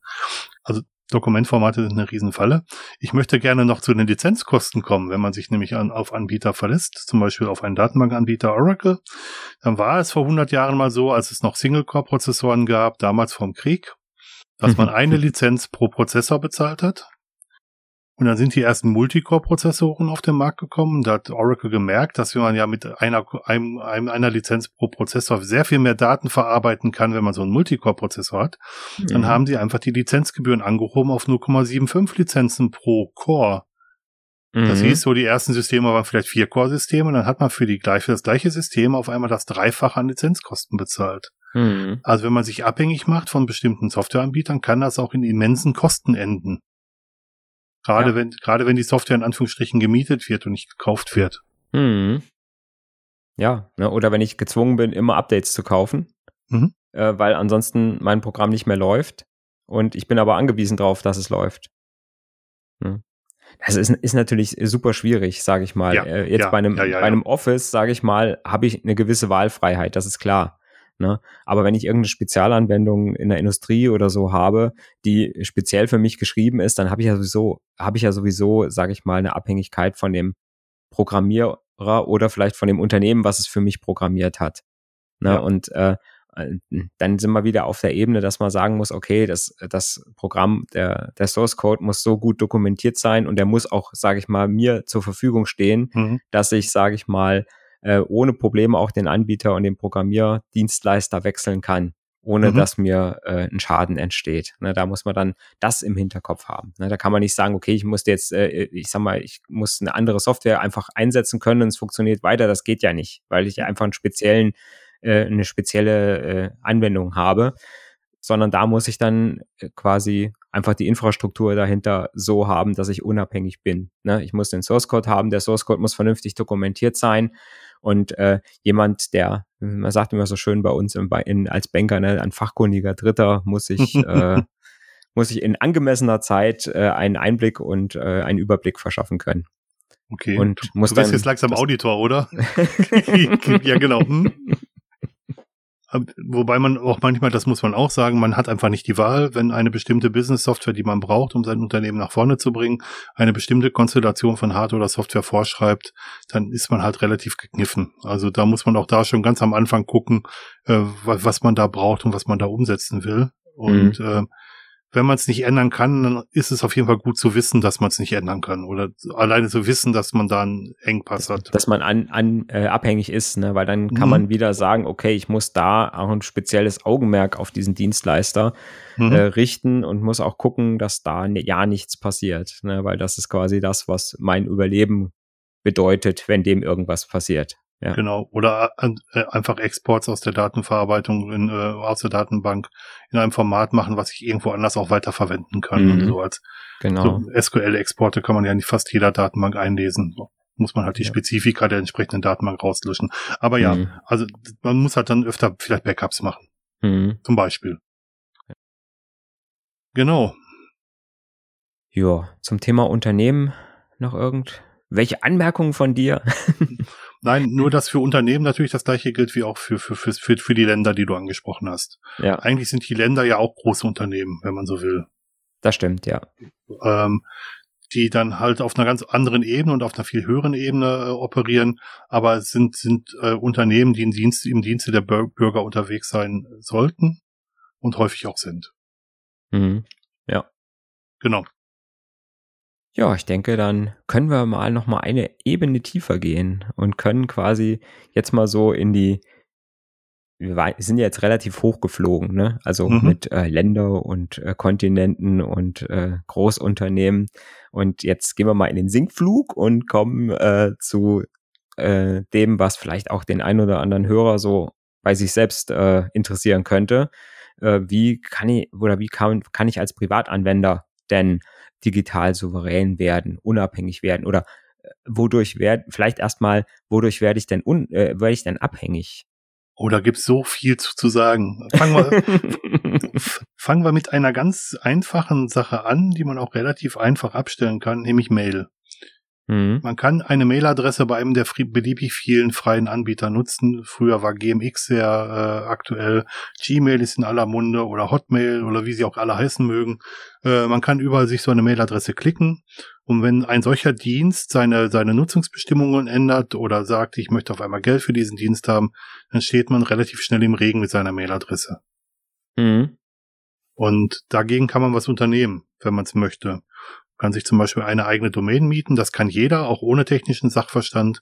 Also Dokumentformate sind eine Riesenfalle. Ich möchte gerne noch zu den Lizenzkosten kommen, wenn man sich nämlich an, auf Anbieter verlässt, zum Beispiel auf einen Datenbankanbieter Oracle. Dann war es vor 100 Jahren mal so, als es noch Single-Core-Prozessoren gab, damals vom Krieg, dass man eine Lizenz pro Prozessor bezahlt hat. Und dann sind die ersten Multicore-Prozessoren auf den Markt gekommen. Da hat Oracle gemerkt, dass man ja mit einer, einem, einer Lizenz pro Prozessor sehr viel mehr Daten verarbeiten kann, wenn man so einen Multicore-Prozessor hat. Mhm. Dann haben sie einfach die Lizenzgebühren angehoben auf 0,75 Lizenzen pro Core. Das mhm. hieß so, die ersten Systeme waren vielleicht vier Core-Systeme, dann hat man für die gleiche, das gleiche System auf einmal das Dreifache an Lizenzkosten bezahlt. Mhm. Also wenn man sich abhängig macht von bestimmten Softwareanbietern, kann das auch in immensen Kosten enden. Gerade ja. wenn, gerade wenn die Software in Anführungsstrichen gemietet wird und nicht gekauft wird. Mhm. Ja, ne, oder wenn ich gezwungen bin, immer Updates zu kaufen, mhm. äh, weil ansonsten mein Programm nicht mehr läuft und ich bin aber angewiesen darauf, dass es läuft. Hm. Das ist, ist natürlich super schwierig, sage ich mal. Ja, äh, jetzt ja, bei einem, ja, bei einem Office, sage ich mal, habe ich eine gewisse Wahlfreiheit, das ist klar. Ne? Aber wenn ich irgendeine Spezialanwendung in der Industrie oder so habe, die speziell für mich geschrieben ist, dann habe ich ja sowieso, habe ich ja sowieso, sage ich mal, eine Abhängigkeit von dem Programmierer oder vielleicht von dem Unternehmen, was es für mich programmiert hat. Ne? Ja. Und äh, äh, dann sind wir wieder auf der Ebene, dass man sagen muss, okay, das, das Programm, der, der Source Code muss so gut dokumentiert sein und der muss auch, sage ich mal, mir zur Verfügung stehen, mhm. dass ich, sage ich mal, äh, ohne Probleme auch den Anbieter und den Programmierdienstleister wechseln kann, ohne mhm. dass mir äh, ein Schaden entsteht. Ne, da muss man dann das im Hinterkopf haben. Ne, da kann man nicht sagen, okay, ich muss jetzt, äh, ich sag mal, ich muss eine andere Software einfach einsetzen können und es funktioniert weiter. Das geht ja nicht, weil ich einfach einen speziellen äh, eine spezielle äh, Anwendung habe, sondern da muss ich dann äh, quasi einfach die Infrastruktur dahinter so haben, dass ich unabhängig bin. Ne? Ich muss den Source Code haben, der Source Code muss vernünftig dokumentiert sein und äh, jemand, der, man sagt immer so schön bei uns im, in, als Banker, ne, ein fachkundiger Dritter muss [LAUGHS] ich äh, muss ich in angemessener Zeit äh, einen Einblick und äh, einen Überblick verschaffen können. Okay. Und du, muss du bist jetzt langsam Auditor, oder? [LAUGHS] [LAUGHS] ja, genau. Hm? Wobei man auch manchmal, das muss man auch sagen, man hat einfach nicht die Wahl, wenn eine bestimmte Business-Software, die man braucht, um sein Unternehmen nach vorne zu bringen, eine bestimmte Konstellation von Hardware oder Software vorschreibt, dann ist man halt relativ gekniffen. Also da muss man auch da schon ganz am Anfang gucken, äh, was man da braucht und was man da umsetzen will. Und mhm. äh, wenn man es nicht ändern kann, dann ist es auf jeden Fall gut zu wissen, dass man es nicht ändern kann. Oder alleine zu wissen, dass man da einen Engpass hat. Dass man an, an äh, abhängig ist, ne? weil dann kann mhm. man wieder sagen, okay, ich muss da auch ein spezielles Augenmerk auf diesen Dienstleister mhm. äh, richten und muss auch gucken, dass da ja nichts passiert. Ne? Weil das ist quasi das, was mein Überleben bedeutet, wenn dem irgendwas passiert. Ja. Genau. Oder äh, einfach Exports aus der Datenverarbeitung in, äh, aus der Datenbank in einem Format machen, was ich irgendwo anders auch weiterverwenden kann. Mhm. so als genau. so SQL-Exporte kann man ja nicht fast jeder Datenbank einlesen. So muss man halt die ja. Spezifika der entsprechenden Datenbank rauslöschen. Aber ja, mhm. also man muss halt dann öfter vielleicht Backups machen. Mhm. Zum Beispiel. Genau. Ja, zum Thema Unternehmen noch irgend welche Anmerkungen von dir? [LAUGHS] Nein, [LAUGHS] nur dass für Unternehmen natürlich das gleiche gilt wie auch für, für, für, für, für die Länder, die du angesprochen hast. Ja. Eigentlich sind die Länder ja auch große Unternehmen, wenn man so will. Das stimmt, ja. Ähm, die dann halt auf einer ganz anderen Ebene und auf einer viel höheren Ebene äh, operieren, aber es sind, sind äh, Unternehmen, die im, Dienst, im Dienste der Bürger unterwegs sein sollten und häufig auch sind. Mhm. Ja. Genau. Ja, ich denke, dann können wir mal noch mal eine Ebene tiefer gehen und können quasi jetzt mal so in die wir sind jetzt relativ hoch geflogen, ne? Also mhm. mit äh, Länder und äh, Kontinenten und äh, Großunternehmen. Und jetzt gehen wir mal in den Sinkflug und kommen äh, zu äh, dem, was vielleicht auch den ein oder anderen Hörer so bei sich selbst äh, interessieren könnte. Äh, wie kann ich oder wie kann, kann ich als Privatanwender denn digital souverän werden, unabhängig werden oder äh, wodurch werde, vielleicht erstmal, wodurch werde ich denn un, äh, werde ich denn abhängig? Oh, da gibt's so viel zu, zu sagen. Fangen wir, [LAUGHS] fangen wir mit einer ganz einfachen Sache an, die man auch relativ einfach abstellen kann, nämlich Mail. Mhm. Man kann eine Mailadresse bei einem der beliebig vielen freien Anbieter nutzen. Früher war GMX sehr äh, aktuell. Gmail ist in aller Munde oder Hotmail oder wie sie auch alle heißen mögen. Äh, man kann überall sich so eine Mailadresse klicken. Und wenn ein solcher Dienst seine, seine Nutzungsbestimmungen ändert oder sagt, ich möchte auf einmal Geld für diesen Dienst haben, dann steht man relativ schnell im Regen mit seiner Mailadresse. Mhm. Und dagegen kann man was unternehmen, wenn man es möchte kann sich zum Beispiel eine eigene Domain mieten. Das kann jeder, auch ohne technischen Sachverstand.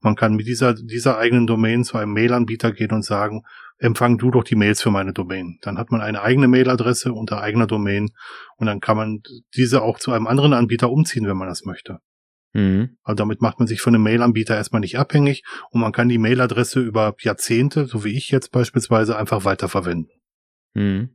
Man kann mit dieser, dieser eigenen Domain zu einem Mail-Anbieter gehen und sagen, empfang du doch die Mails für meine Domain. Dann hat man eine eigene Mailadresse unter eigener Domain und dann kann man diese auch zu einem anderen Anbieter umziehen, wenn man das möchte. Mhm. Also damit macht man sich von einem Mail-Anbieter erstmal nicht abhängig und man kann die Mailadresse über Jahrzehnte, so wie ich jetzt beispielsweise, einfach weiterverwenden. Mhm.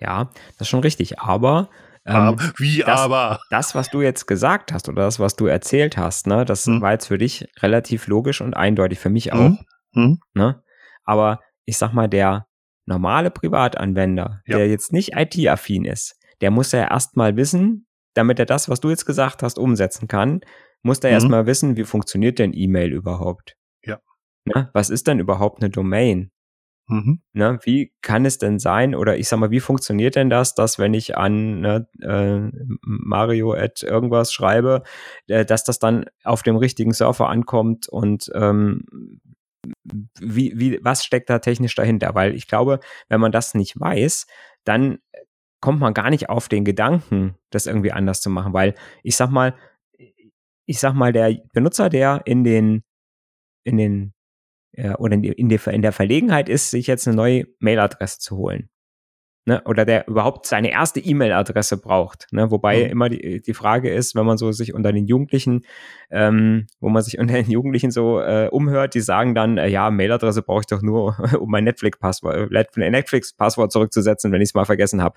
Ja, das ist schon richtig. Aber ähm, wie das, aber? Das, was du jetzt gesagt hast oder das, was du erzählt hast, ne, das hm. war jetzt für dich relativ logisch und eindeutig, für mich auch. Hm. Hm. Ne? Aber ich sag mal, der normale Privatanwender, ja. der jetzt nicht IT-affin ist, der muss ja erstmal wissen, damit er das, was du jetzt gesagt hast, umsetzen kann, muss er mhm. erstmal wissen, wie funktioniert denn E-Mail überhaupt? Ja. Ne? Was ist denn überhaupt eine Domain? Mhm. Ne, wie kann es denn sein, oder ich sag mal, wie funktioniert denn das, dass wenn ich an ne, äh, Mario at irgendwas schreibe, äh, dass das dann auf dem richtigen Surfer ankommt und ähm, wie, wie, was steckt da technisch dahinter? Weil ich glaube, wenn man das nicht weiß, dann kommt man gar nicht auf den Gedanken, das irgendwie anders zu machen, weil ich sag mal, ich sag mal, der Benutzer, der in den, in den ja, oder in, in, der, in der Verlegenheit ist, sich jetzt eine neue Mailadresse zu holen. Ne? Oder der überhaupt seine erste E-Mail-Adresse braucht. Ne? Wobei mhm. immer die, die Frage ist, wenn man so sich unter den Jugendlichen, ähm, wo man sich [LAUGHS] unter den Jugendlichen so äh, umhört, die sagen dann, äh, ja, Mailadresse brauche ich doch nur, [LAUGHS] um mein Netflix-Passwort äh, Netflix zurückzusetzen, wenn ich es mal vergessen habe.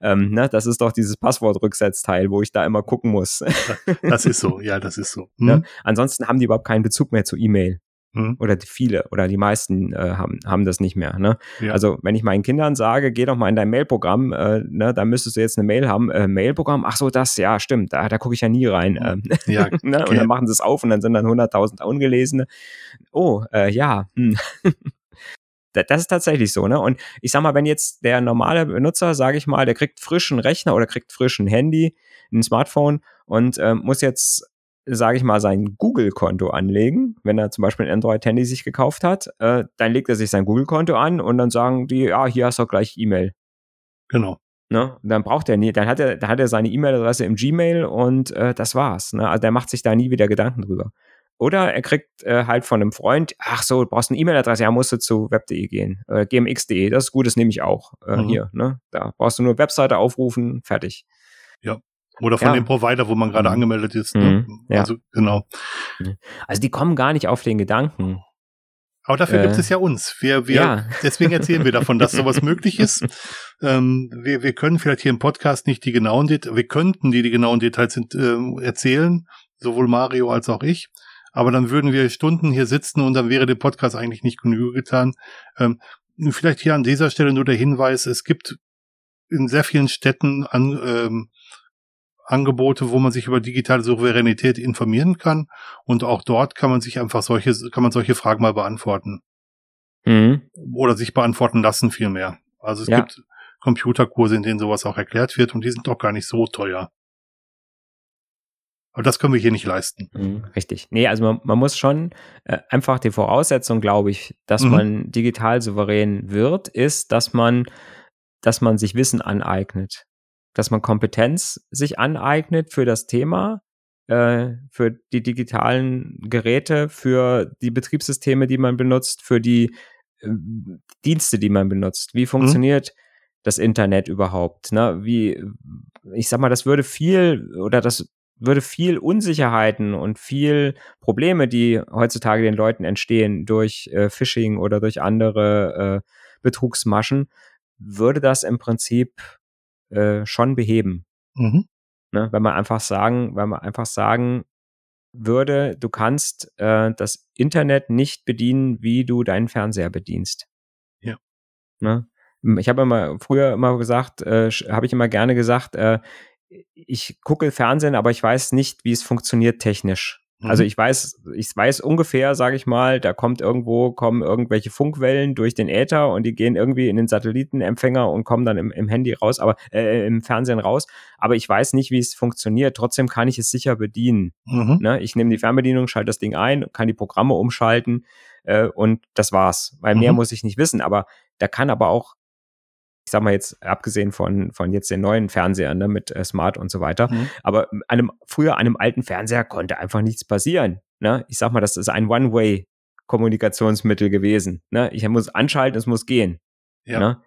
Ähm, ne, das ist doch dieses Passwortrücksetzteil, wo ich da immer gucken muss. das ist so, [LAUGHS] ja, das ist so. Ne? Mhm. Ne? Ansonsten haben die überhaupt keinen Bezug mehr zu E-Mail. Mhm. Oder die viele oder die meisten äh, haben, haben das nicht mehr. Ne? Ja. Also wenn ich meinen Kindern sage, geh doch mal in dein Mailprogramm, äh, ne, da müsstest du jetzt eine Mail haben. Äh, Mailprogramm, ach so, das, ja, stimmt, da, da gucke ich ja nie rein. Ähm, ja, [LAUGHS] ne? okay. Und dann machen sie es auf und dann sind dann 100.000 ungelesene. Oh, äh, ja. Hm. [LAUGHS] das ist tatsächlich so, ne? Und ich sag mal, wenn jetzt der normale Benutzer, sage ich mal, der kriegt frischen Rechner oder kriegt frischen Handy, ein Smartphone und ähm, muss jetzt sage ich mal, sein Google-Konto anlegen, wenn er zum Beispiel ein Android-Handy sich gekauft hat, äh, dann legt er sich sein Google-Konto an und dann sagen die, ja, hier hast du gleich E-Mail. Genau. Ne? Dann braucht er nie, dann hat er, dann hat er seine E-Mail-Adresse im Gmail und äh, das war's. Ne? Also der macht sich da nie wieder Gedanken drüber. Oder er kriegt äh, halt von einem Freund, ach so, du brauchst eine E-Mail-Adresse, ja, musst du zu web.de gehen, äh, gmx.de, das ist gut, das nehme ich auch äh, mhm. hier. Ne? Da brauchst du nur Webseite aufrufen, fertig. Oder von ja. dem Provider, wo man gerade mhm. angemeldet ist. Ne? Mhm. Ja. Also, genau. Mhm. Also die kommen gar nicht auf den Gedanken. Aber dafür äh, gibt es ja uns. Wir, wir, ja. deswegen erzählen wir davon, dass sowas [LAUGHS] möglich ist. Ähm, wir, wir können vielleicht hier im Podcast nicht die genauen Details, wir könnten die, die genauen Details sind, äh, erzählen, sowohl Mario als auch ich. Aber dann würden wir Stunden hier sitzen und dann wäre dem Podcast eigentlich nicht Genüge getan. Ähm, vielleicht hier an dieser Stelle nur der Hinweis, es gibt in sehr vielen Städten an, ähm, Angebote, wo man sich über digitale Souveränität informieren kann. Und auch dort kann man sich einfach solche, kann man solche Fragen mal beantworten. Mhm. Oder sich beantworten lassen vielmehr. Also es ja. gibt Computerkurse, in denen sowas auch erklärt wird und die sind doch gar nicht so teuer. Aber das können wir hier nicht leisten. Mhm, richtig. Nee, also man, man muss schon äh, einfach die Voraussetzung, glaube ich, dass mhm. man digital souverän wird, ist, dass man, dass man sich Wissen aneignet dass man Kompetenz sich aneignet für das Thema, äh, für die digitalen Geräte, für die Betriebssysteme, die man benutzt, für die äh, Dienste, die man benutzt. Wie mhm. funktioniert mhm. das Internet überhaupt? Ne? Wie, ich sag mal, das würde viel oder das würde viel Unsicherheiten und viel Probleme, die heutzutage den Leuten entstehen durch äh, Phishing oder durch andere äh, Betrugsmaschen, würde das im Prinzip äh, schon beheben. Mhm. Ne? Wenn man einfach sagen, wenn man einfach sagen würde, du kannst äh, das Internet nicht bedienen, wie du deinen Fernseher bedienst. Ja. Ne? Ich habe immer früher immer gesagt, äh, habe ich immer gerne gesagt, äh, ich gucke Fernsehen, aber ich weiß nicht, wie es funktioniert technisch. Also mhm. ich weiß, ich weiß ungefähr, sage ich mal, da kommt irgendwo, kommen irgendwelche Funkwellen durch den Äther und die gehen irgendwie in den Satellitenempfänger und kommen dann im, im Handy raus, aber äh, im Fernsehen raus. Aber ich weiß nicht, wie es funktioniert. Trotzdem kann ich es sicher bedienen. Mhm. Ne? Ich nehme die Fernbedienung, schalte das Ding ein, kann die Programme umschalten äh, und das war's. Weil mehr mhm. muss ich nicht wissen. Aber da kann aber auch ich sag mal jetzt, abgesehen von, von jetzt den neuen Fernsehern ne, mit äh, Smart und so weiter, mhm. aber einem, früher einem alten Fernseher konnte einfach nichts passieren. Ne? Ich sag mal, das ist ein One-Way Kommunikationsmittel gewesen. Ne? Ich muss anschalten, es muss gehen. Ja. Ne?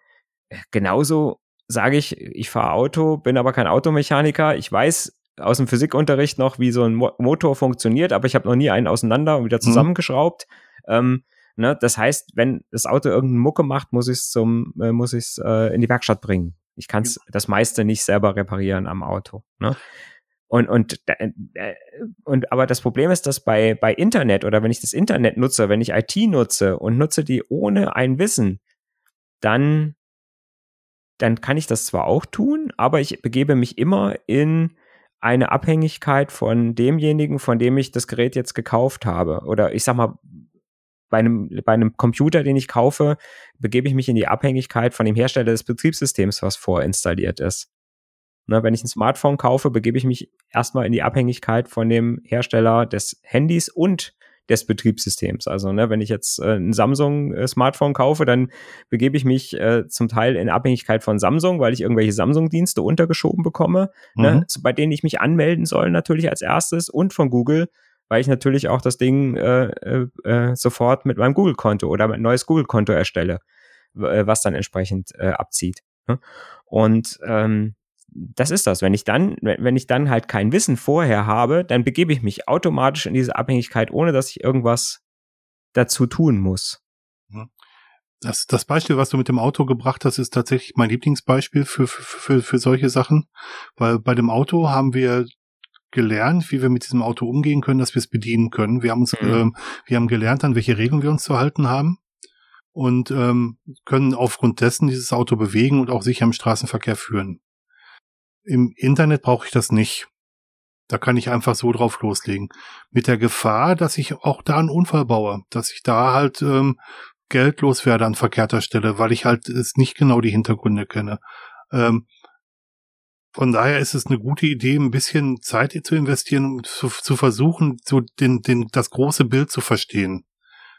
Genauso sage ich, ich fahre Auto, bin aber kein Automechaniker. Ich weiß, aus dem Physikunterricht noch, wie so ein Mo Motor funktioniert, aber ich habe noch nie einen auseinander und wieder mhm. zusammengeschraubt. Mhm. Ähm, ne? Das heißt, wenn das Auto irgendeine Mucke macht, muss ich es zum, äh, muss ich es äh, in die Werkstatt bringen. Ich kann es das meiste nicht selber reparieren am Auto. Ne? Und, und, äh, und aber das Problem ist, dass bei, bei Internet oder wenn ich das Internet nutze, wenn ich IT nutze und nutze die ohne ein Wissen, dann, dann kann ich das zwar auch tun, aber ich begebe mich immer in eine Abhängigkeit von demjenigen, von dem ich das Gerät jetzt gekauft habe. Oder ich sag mal, bei einem, bei einem Computer, den ich kaufe, begebe ich mich in die Abhängigkeit von dem Hersteller des Betriebssystems, was vorinstalliert ist. Ne, wenn ich ein Smartphone kaufe, begebe ich mich erstmal in die Abhängigkeit von dem Hersteller des Handys und des Betriebssystems. Also, ne, wenn ich jetzt äh, ein Samsung-Smartphone äh, kaufe, dann begebe ich mich äh, zum Teil in Abhängigkeit von Samsung, weil ich irgendwelche Samsung-Dienste untergeschoben bekomme, ne, mhm. ne, bei denen ich mich anmelden soll, natürlich als erstes, und von Google, weil ich natürlich auch das Ding äh, äh, äh sofort mit meinem Google-Konto oder mein neues Google-Konto erstelle, was dann entsprechend äh, abzieht. Ne? Und ähm, das ist das. Wenn ich dann, wenn ich dann halt kein Wissen vorher habe, dann begebe ich mich automatisch in diese Abhängigkeit, ohne dass ich irgendwas dazu tun muss. Mhm. Das, das Beispiel, was du mit dem Auto gebracht hast, ist tatsächlich mein Lieblingsbeispiel für, für, für, für solche Sachen. Weil bei dem Auto haben wir gelernt, wie wir mit diesem Auto umgehen können, dass wir es bedienen können. Wir haben uns, mhm. ähm, wir haben gelernt, an welche Regeln wir uns zu halten haben und ähm, können aufgrund dessen dieses Auto bewegen und auch sicher im Straßenverkehr führen. Im Internet brauche ich das nicht. Da kann ich einfach so drauf loslegen. Mit der Gefahr, dass ich auch da einen Unfall baue, dass ich da halt ähm, geldlos werde an verkehrter Stelle, weil ich halt es nicht genau die Hintergründe kenne. Ähm, von daher ist es eine gute Idee, ein bisschen Zeit zu investieren, um zu, zu versuchen, so den, den, das große Bild zu verstehen.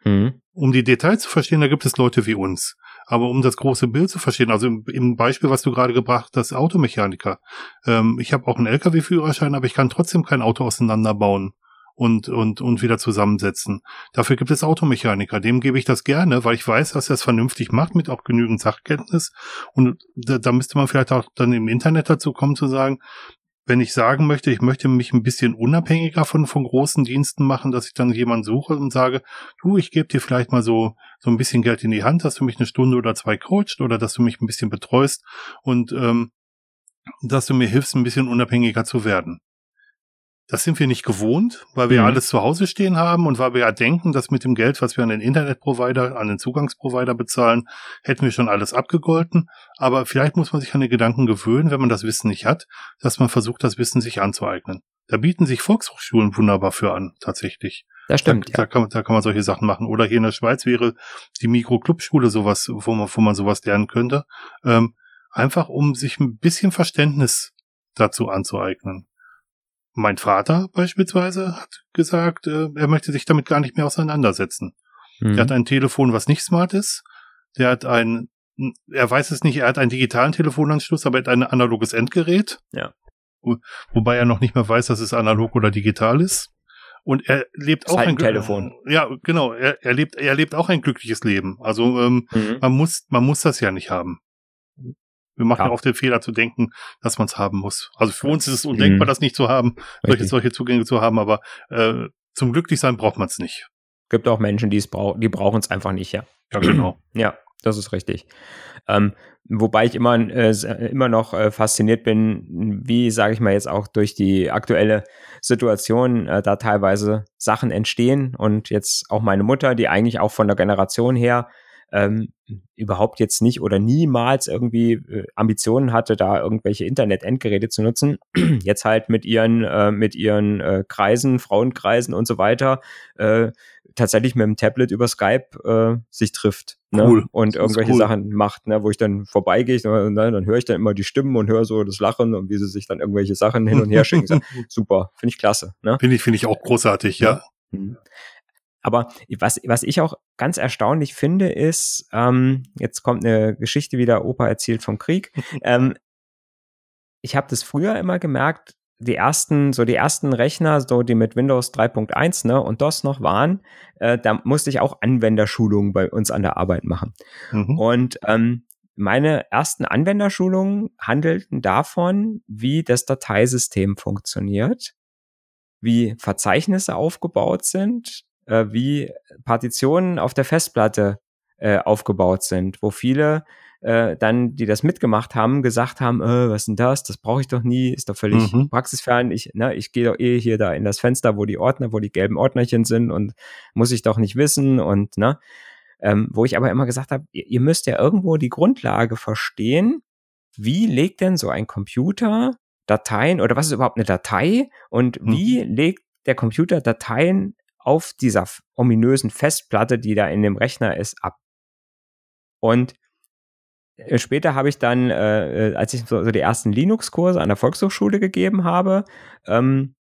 Mhm. Um die Details zu verstehen, da gibt es Leute wie uns. Aber um das große Bild zu verstehen, also im, im Beispiel, was du gerade gebracht hast, Automechaniker. Ähm, ich habe auch einen LKW-Führerschein, aber ich kann trotzdem kein Auto auseinanderbauen und, und, und wieder zusammensetzen. Dafür gibt es Automechaniker. Dem gebe ich das gerne, weil ich weiß, dass er es vernünftig macht, mit auch genügend Sachkenntnis. Und da, da müsste man vielleicht auch dann im Internet dazu kommen zu sagen, wenn ich sagen möchte, ich möchte mich ein bisschen unabhängiger von, von großen Diensten machen, dass ich dann jemanden suche und sage, du, ich gebe dir vielleicht mal so, so ein bisschen Geld in die Hand, dass du mich eine Stunde oder zwei coacht oder dass du mich ein bisschen betreust und ähm, dass du mir hilfst, ein bisschen unabhängiger zu werden. Das sind wir nicht gewohnt, weil wir mhm. alles zu Hause stehen haben und weil wir ja denken, dass mit dem Geld, was wir an den Internetprovider, an den Zugangsprovider bezahlen, hätten wir schon alles abgegolten. Aber vielleicht muss man sich an den Gedanken gewöhnen, wenn man das Wissen nicht hat, dass man versucht, das Wissen sich anzueignen. Da bieten sich Volkshochschulen wunderbar für an, tatsächlich. Das stimmt. Da, ja. da, kann, da kann man solche Sachen machen. Oder hier in der Schweiz wäre die Mikroclubschule sowas, wo man, wo man sowas lernen könnte. Ähm, einfach um sich ein bisschen Verständnis dazu anzueignen. Mein Vater beispielsweise hat gesagt, äh, er möchte sich damit gar nicht mehr auseinandersetzen. Mhm. Er hat ein Telefon, was nicht smart ist. Der hat ein, er weiß es nicht, er hat einen digitalen Telefonanschluss, aber er hat ein analoges Endgerät. Ja. Wo, wobei er noch nicht mehr weiß, dass es analog oder digital ist. Und er lebt auch ein, ein Telefon. Ja, genau. Er, er lebt, er lebt auch ein glückliches Leben. Also ähm, mhm. man muss, man muss das ja nicht haben. Wir machen ja. oft den Fehler zu denken, dass man es haben muss. Also für uns ist es undenkbar, mhm. das nicht zu haben, solche, solche Zugänge zu haben, aber äh, zum Glücklichsein braucht man es nicht. Gibt auch Menschen, die es brauchen, die brauchen es einfach nicht, ja. Ja, genau. [CLEARS THROAT] Ja, das ist richtig. Ähm, wobei ich immer, äh, immer noch äh, fasziniert bin, wie, sage ich mal, jetzt auch durch die aktuelle Situation äh, da teilweise Sachen entstehen und jetzt auch meine Mutter, die eigentlich auch von der Generation her ähm, überhaupt jetzt nicht oder niemals irgendwie äh, Ambitionen hatte, da irgendwelche Internet-Endgeräte zu nutzen, [CLEARS THROAT] jetzt halt mit ihren, äh, mit ihren äh, Kreisen, Frauenkreisen und so weiter, äh, tatsächlich mit dem Tablet über Skype äh, sich trifft ne? cool. und irgendwelche cool. Sachen macht, ne? wo ich dann vorbeigehe, ne? dann höre ich dann immer die Stimmen und höre so das Lachen und wie sie sich dann irgendwelche Sachen hin und her schicken. [LAUGHS] Super, finde ich klasse. Ne? Finde ich, finde ich auch großartig, ja. ja. Mhm. Aber was, was ich auch ganz erstaunlich finde, ist, ähm, jetzt kommt eine Geschichte wieder, Opa erzählt vom Krieg. [LAUGHS] ähm, ich habe das früher immer gemerkt, die ersten, so die ersten Rechner, so die mit Windows 3.1 ne, und DOS noch waren, äh, da musste ich auch Anwenderschulungen bei uns an der Arbeit machen. Mhm. Und ähm, meine ersten Anwenderschulungen handelten davon, wie das Dateisystem funktioniert, wie Verzeichnisse aufgebaut sind, äh, wie Partitionen auf der Festplatte äh, aufgebaut sind, wo viele äh, dann, die das mitgemacht haben, gesagt haben, äh, was ist denn das? Das brauche ich doch nie, ist doch völlig mhm. praxisfern. Ich, ne, ich gehe doch eh hier da in das Fenster, wo die Ordner, wo die gelben Ordnerchen sind und muss ich doch nicht wissen und ne. Ähm, wo ich aber immer gesagt habe, ihr, ihr müsst ja irgendwo die Grundlage verstehen. Wie legt denn so ein Computer Dateien oder was ist überhaupt eine Datei und mhm. wie legt der Computer Dateien auf dieser ominösen Festplatte, die da in dem Rechner ist, ab? Und äh, später habe ich dann, äh, äh, als ich so, so die ersten Linux-Kurse an der Volkshochschule gegeben habe, ähm,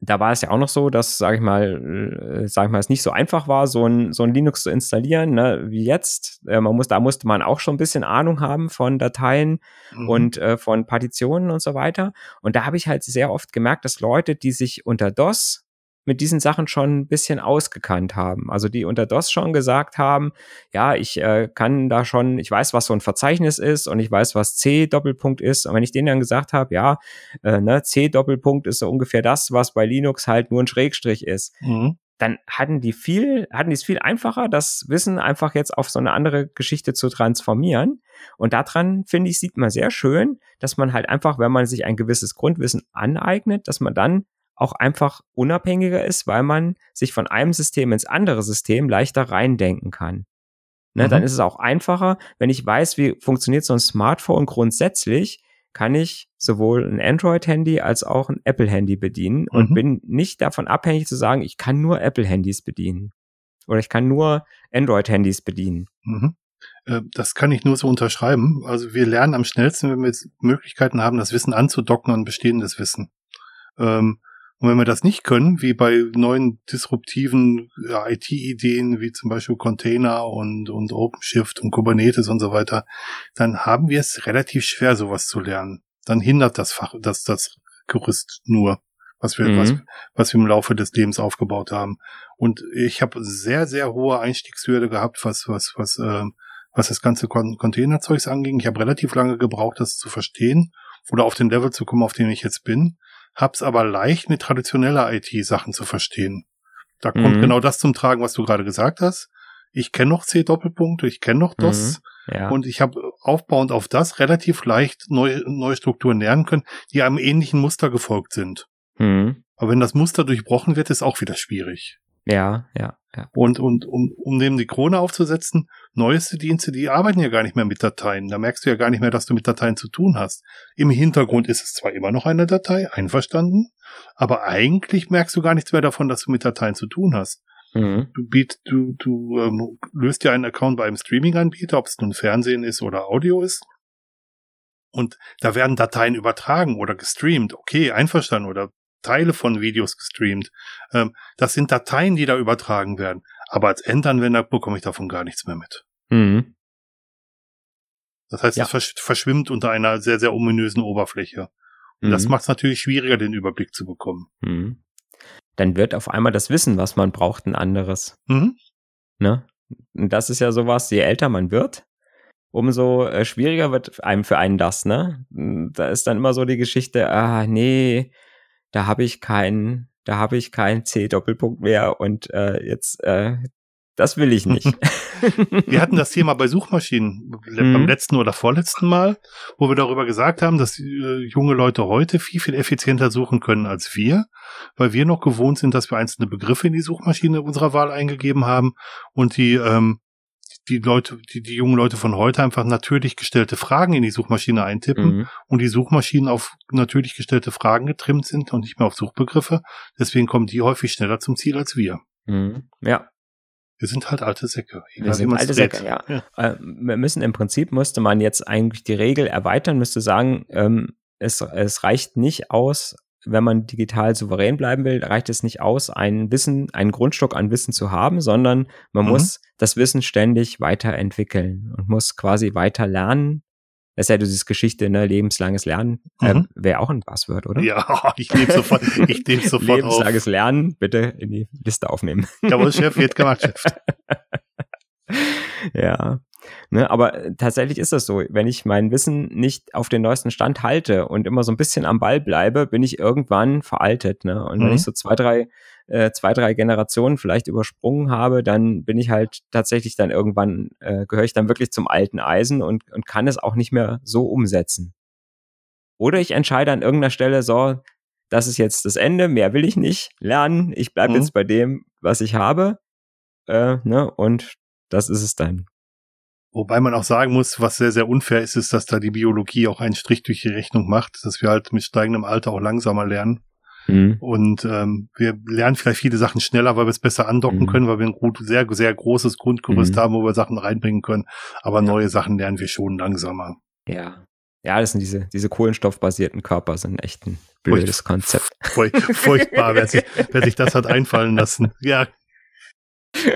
da war es ja auch noch so, dass, sage ich mal, äh, sage ich mal, es nicht so einfach war, so ein, so ein Linux zu installieren, ne, wie jetzt. Äh, man muss, da musste man auch schon ein bisschen Ahnung haben von Dateien mhm. und äh, von Partitionen und so weiter. Und da habe ich halt sehr oft gemerkt, dass Leute, die sich unter DOS mit diesen Sachen schon ein bisschen ausgekannt haben. Also die unter DOS schon gesagt haben, ja, ich äh, kann da schon, ich weiß, was so ein Verzeichnis ist und ich weiß, was C-Doppelpunkt ist. Und wenn ich denen dann gesagt habe, ja, äh, ne, C-Doppelpunkt ist so ungefähr das, was bei Linux halt nur ein Schrägstrich ist, mhm. dann hatten die viel, hatten die es viel einfacher, das Wissen einfach jetzt auf so eine andere Geschichte zu transformieren. Und daran, finde ich, sieht man sehr schön, dass man halt einfach, wenn man sich ein gewisses Grundwissen aneignet, dass man dann auch einfach unabhängiger ist, weil man sich von einem System ins andere System leichter reindenken kann. Ne, mhm. Dann ist es auch einfacher, wenn ich weiß, wie funktioniert so ein Smartphone grundsätzlich, kann ich sowohl ein Android-Handy als auch ein Apple-Handy bedienen und mhm. bin nicht davon abhängig zu sagen, ich kann nur Apple-Handys bedienen. Oder ich kann nur Android-Handys bedienen. Mhm. Äh, das kann ich nur so unterschreiben. Also wir lernen am schnellsten, wenn wir Möglichkeiten haben, das Wissen anzudocken an bestehendes Wissen. Ähm, und wenn wir das nicht können, wie bei neuen disruptiven ja, IT-Ideen, wie zum Beispiel Container und, und OpenShift und Kubernetes und so weiter, dann haben wir es relativ schwer, sowas zu lernen. Dann hindert das Fach, das, das Gerüst nur, was wir, mhm. was, was wir im Laufe des Lebens aufgebaut haben. Und ich habe sehr, sehr hohe Einstiegshürde gehabt, was, was, was, äh, was das ganze Con Containerzeugs anging. Ich habe relativ lange gebraucht, das zu verstehen oder auf den Level zu kommen, auf dem ich jetzt bin hab's aber leicht mit traditioneller IT-Sachen zu verstehen. Da kommt mhm. genau das zum Tragen, was du gerade gesagt hast. Ich kenne noch C-Doppelpunkte, ich kenne noch DOS mhm. ja. und ich habe aufbauend auf das relativ leicht neue, neue Strukturen lernen können, die einem ähnlichen Muster gefolgt sind. Mhm. Aber wenn das Muster durchbrochen wird, ist auch wieder schwierig. Ja, ja, ja. Und, und um, um dem die Krone aufzusetzen, neueste Dienste, die arbeiten ja gar nicht mehr mit Dateien. Da merkst du ja gar nicht mehr, dass du mit Dateien zu tun hast. Im Hintergrund ist es zwar immer noch eine Datei, einverstanden, aber eigentlich merkst du gar nichts mehr davon, dass du mit Dateien zu tun hast. Mhm. Du, biet, du, du ähm, löst ja einen Account bei einem Streaming-Anbieter, ob es nun Fernsehen ist oder Audio ist. Und da werden Dateien übertragen oder gestreamt. Okay, einverstanden. Oder Teile von Videos gestreamt. Ähm, das sind Dateien, die da übertragen werden. Aber als Endanwender bekomme ich davon gar nichts mehr mit. Mhm. Das heißt, ja. es versch verschwimmt unter einer sehr, sehr ominösen Oberfläche. Und mhm. das macht es natürlich schwieriger, den Überblick zu bekommen. Mhm. Dann wird auf einmal das Wissen, was man braucht, ein anderes. Mhm. Ne? Und das ist ja sowas, je älter man wird, umso äh, schwieriger wird einem für einen das, ne? Da ist dann immer so die Geschichte, ah, nee, da habe ich keinen, da habe ich keinen C-Doppelpunkt mehr und äh, jetzt, äh, das will ich nicht. [LAUGHS] wir hatten das Thema bei Suchmaschinen mhm. beim letzten oder vorletzten Mal, wo wir darüber gesagt haben, dass äh, junge Leute heute viel, viel effizienter suchen können als wir, weil wir noch gewohnt sind, dass wir einzelne Begriffe in die Suchmaschine unserer Wahl eingegeben haben und die ähm, die Leute, die, die jungen Leute von heute einfach natürlich gestellte Fragen in die Suchmaschine eintippen mhm. und die Suchmaschinen auf natürlich gestellte Fragen getrimmt sind und nicht mehr auf Suchbegriffe. Deswegen kommen die häufig schneller zum Ziel als wir. Mhm. Ja. Wir sind halt alte Säcke. Wir sind alte Säcke, ja. ja. Äh, wir müssen im Prinzip, müsste man jetzt eigentlich die Regel erweitern, müsste sagen, ähm, es, es reicht nicht aus, wenn man digital souverän bleiben will, reicht es nicht aus, ein Wissen, einen Grundstock an Wissen zu haben, sondern man mhm. muss das Wissen ständig weiterentwickeln und muss quasi weiter lernen. Das ist ja dieses Geschichte, ne, lebenslanges Lernen, äh, mhm. wäre auch ein Passwort, oder? Ja, [LAUGHS] ich nehme sofort, ich nehme [LAUGHS] sofort Lebenslanges auf. Lernen, bitte in die Liste aufnehmen. Jawohl, Chef, wird gemacht, Chef. [LAUGHS] ja. Ne, aber äh, tatsächlich ist das so. Wenn ich mein Wissen nicht auf den neuesten Stand halte und immer so ein bisschen am Ball bleibe, bin ich irgendwann veraltet. Ne? Und mhm. wenn ich so zwei, drei, äh, zwei, drei Generationen vielleicht übersprungen habe, dann bin ich halt tatsächlich dann irgendwann, äh, gehöre ich dann wirklich zum alten Eisen und, und kann es auch nicht mehr so umsetzen. Oder ich entscheide an irgendeiner Stelle so, das ist jetzt das Ende, mehr will ich nicht lernen, ich bleibe mhm. jetzt bei dem, was ich habe. Äh, ne? Und das ist es dann. Wobei man auch sagen muss, was sehr, sehr unfair ist, ist, dass da die Biologie auch einen Strich durch die Rechnung macht, dass wir halt mit steigendem Alter auch langsamer lernen. Mhm. Und ähm, wir lernen vielleicht viele Sachen schneller, weil wir es besser andocken mhm. können, weil wir ein gut, sehr, sehr großes Grundgerüst mhm. haben, wo wir Sachen reinbringen können. Aber ja. neue Sachen lernen wir schon langsamer. Ja. Ja, das sind diese, diese kohlenstoffbasierten Körper, sind echt ein blödes Furcht, Konzept. Furchtbar, wer sich, wer sich das hat einfallen lassen. Ja. [LAUGHS]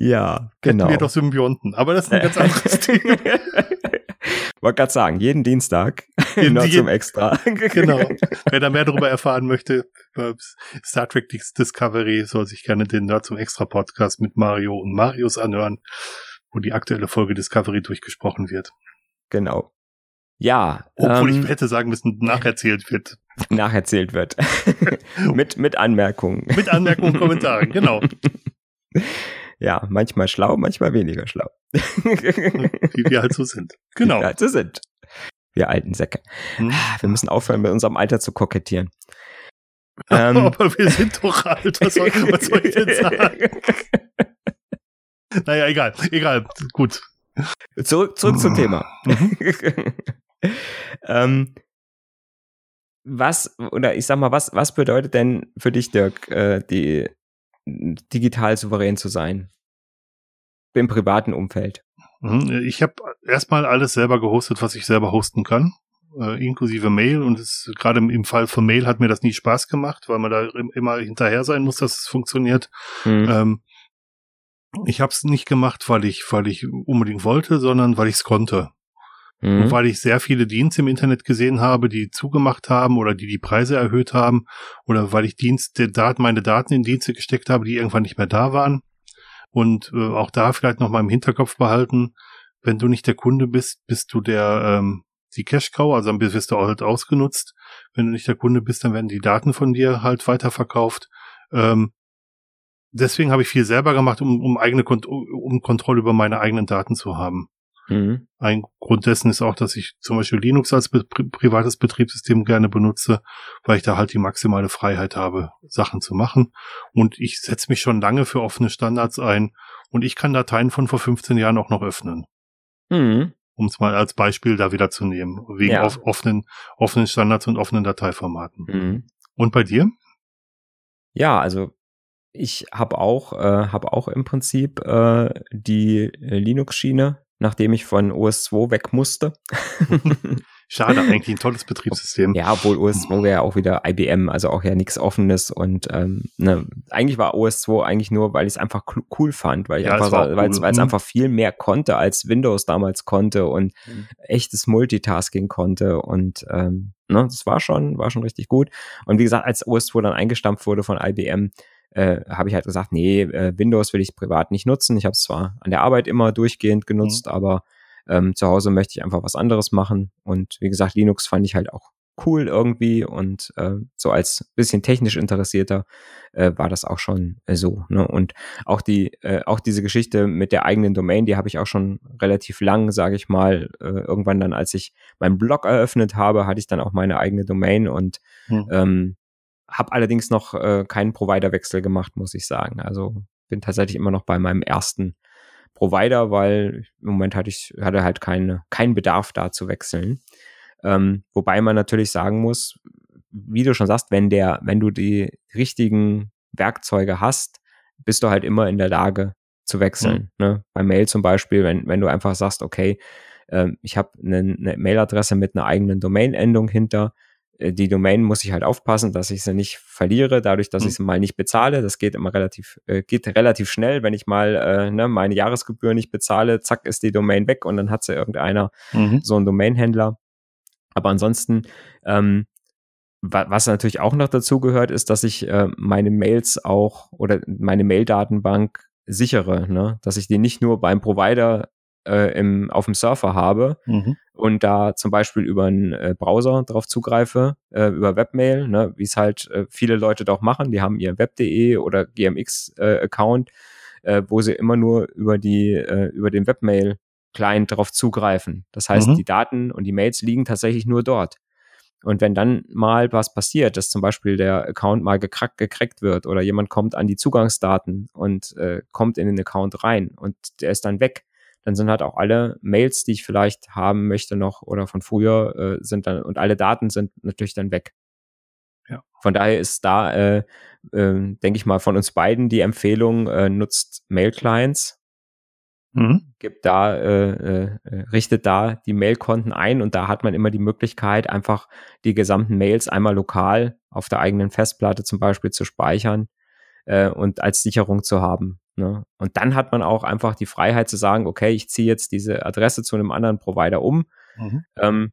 Ja, genau. Hätten wir doch Symbionten, aber das ist ein ganz [LAUGHS] anderes Thema. [LAUGHS] Wollte gerade sagen, jeden Dienstag [LAUGHS] jeden, nur zum Extra. genau. Wer da mehr darüber erfahren möchte, Star Trek Discovery soll sich gerne den Nerd zum Extra Podcast mit Mario und Marius anhören, wo die aktuelle Folge Discovery durchgesprochen wird. Genau. Ja. Obwohl ähm, ich hätte sagen müssen, nacherzählt wird. Nacherzählt wird. mit, mit Anmerkungen. Mit Anmerkungen und Kommentaren, genau. Ja, manchmal schlau, manchmal weniger schlau. Wie wir halt so sind. Genau. [LAUGHS] Wie wir halt so sind. Wir alten Säcke. Hm. Ah, wir müssen aufhören, mit unserem Alter zu kokettieren. [LAUGHS] ähm, aber wir sind doch alt. Was soll, was soll ich denn sagen? naja, egal. Egal. Gut. Zurück, zurück zum Thema. Mhm. [LAUGHS] ähm, was, oder ich sag mal, was, was bedeutet denn für dich, Dirk, äh, die digital souverän zu sein. Im privaten Umfeld. Mhm, ich habe erstmal alles selber gehostet, was ich selber hosten kann, äh, inklusive Mail. Und es, gerade im, Fall von Mail hat mir das nie Spaß gemacht, weil man da immer hinterher sein muss, dass es funktioniert. Mhm. Ähm, ich habe es nicht gemacht, weil ich, weil ich unbedingt wollte, sondern weil ich es konnte. Mhm. Und weil ich sehr viele Dienste im Internet gesehen habe, die zugemacht haben oder die die Preise erhöht haben oder weil ich Dienste, Daten, meine Daten in Dienste gesteckt habe, die irgendwann nicht mehr da waren. Und äh, auch da vielleicht noch mal im Hinterkopf behalten, wenn du nicht der Kunde bist, bist du der ähm, die Cash Cow, also dann wirst du halt ausgenutzt. Wenn du nicht der Kunde bist, dann werden die Daten von dir halt weiterverkauft. Ähm, deswegen habe ich viel selber gemacht, um, um eigene Kont um Kontrolle über meine eigenen Daten zu haben. Mhm. Ein Grund dessen ist auch, dass ich zum Beispiel Linux als be privates Betriebssystem gerne benutze, weil ich da halt die maximale Freiheit habe, Sachen zu machen. Und ich setze mich schon lange für offene Standards ein und ich kann Dateien von vor 15 Jahren auch noch öffnen. Mhm. Um es mal als Beispiel da wieder zu nehmen, wegen ja. offenen, offenen Standards und offenen Dateiformaten. Mhm. Und bei dir? Ja, also ich habe auch, äh, habe auch im Prinzip äh, die Linux-Schiene nachdem ich von OS2 weg musste. [LAUGHS] Schade, eigentlich ein tolles Betriebssystem. Ja, obwohl OS2 wäre [LAUGHS] ja auch wieder IBM, also auch ja nichts Offenes und ähm, ne, eigentlich war OS2 eigentlich nur, weil ich es einfach cool fand, weil ich ja, einfach, weil es mhm. einfach viel mehr konnte, als Windows damals konnte und mhm. echtes Multitasking konnte und ähm, ne, das war schon, war schon richtig gut. Und wie gesagt, als OS2 dann eingestampft wurde von IBM, äh, habe ich halt gesagt, nee, äh, Windows will ich privat nicht nutzen. Ich habe es zwar an der Arbeit immer durchgehend genutzt, mhm. aber ähm, zu Hause möchte ich einfach was anderes machen. Und wie gesagt, Linux fand ich halt auch cool irgendwie und äh, so als bisschen technisch interessierter äh, war das auch schon äh, so. Ne? Und auch die, äh, auch diese Geschichte mit der eigenen Domain, die habe ich auch schon relativ lang, sage ich mal. Äh, irgendwann dann, als ich meinen Blog eröffnet habe, hatte ich dann auch meine eigene Domain und hm. ähm, habe allerdings noch äh, keinen Providerwechsel gemacht, muss ich sagen. Also bin tatsächlich immer noch bei meinem ersten Provider, weil im Moment hatte ich hatte halt keine, keinen Bedarf da zu wechseln. Ähm, wobei man natürlich sagen muss, wie du schon sagst, wenn der, wenn du die richtigen Werkzeuge hast, bist du halt immer in der Lage zu wechseln. Mhm. Ne? Bei Mail zum Beispiel, wenn, wenn du einfach sagst, okay, äh, ich habe eine, eine Mailadresse mit einer eigenen Domain-Endung hinter, die Domain muss ich halt aufpassen, dass ich sie nicht verliere, dadurch, dass mhm. ich sie mal nicht bezahle. Das geht immer relativ, äh, geht relativ schnell, wenn ich mal äh, ne, meine Jahresgebühr nicht bezahle, zack, ist die Domain weg und dann hat sie irgendeiner mhm. so einen Domainhändler. Aber ansonsten, ähm, wa was natürlich auch noch dazu gehört, ist, dass ich äh, meine Mails auch oder meine Mail-Datenbank sichere, ne? dass ich die nicht nur beim Provider äh, im, auf dem Surfer habe mhm. und da zum Beispiel über einen äh, Browser drauf zugreife, äh, über Webmail, ne? wie es halt äh, viele Leute doch machen, die haben ihr Web.de oder GMX-Account, äh, wo sie immer nur über die, äh, über den Webmail-Client darauf zugreifen. Das heißt, mhm. die Daten und die Mails liegen tatsächlich nur dort. Und wenn dann mal was passiert, dass zum Beispiel der Account mal gekrackt, gekreckt wird oder jemand kommt an die Zugangsdaten und äh, kommt in den Account rein und der ist dann weg, dann sind halt auch alle Mails, die ich vielleicht haben möchte noch oder von früher äh, sind dann und alle Daten sind natürlich dann weg. Ja. Von daher ist da, äh, äh, denke ich mal, von uns beiden die Empfehlung, äh, nutzt Mail-Clients, Mhm. Gibt da, äh, äh, richtet da die Mailkonten ein und da hat man immer die Möglichkeit, einfach die gesamten Mails einmal lokal auf der eigenen Festplatte zum Beispiel zu speichern äh, und als Sicherung zu haben. Ne? Und dann hat man auch einfach die Freiheit zu sagen, okay, ich ziehe jetzt diese Adresse zu einem anderen Provider um. Mhm. Ähm,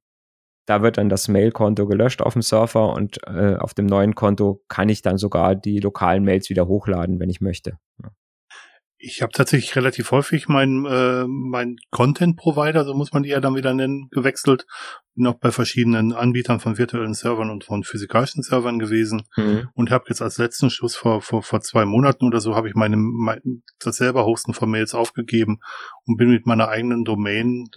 da wird dann das Mailkonto gelöscht auf dem Surfer und äh, auf dem neuen Konto kann ich dann sogar die lokalen Mails wieder hochladen, wenn ich möchte. Ja. Ich habe tatsächlich relativ häufig meinen äh, mein Content-Provider, so muss man die ja dann wieder nennen, gewechselt. Bin auch bei verschiedenen Anbietern von virtuellen Servern und von physikalischen Servern gewesen. Mhm. Und habe jetzt als letzten Schluss vor, vor, vor zwei Monaten oder so, habe ich meine, mein, das selber Hosten von Mails aufgegeben und bin mit meiner eigenen Domain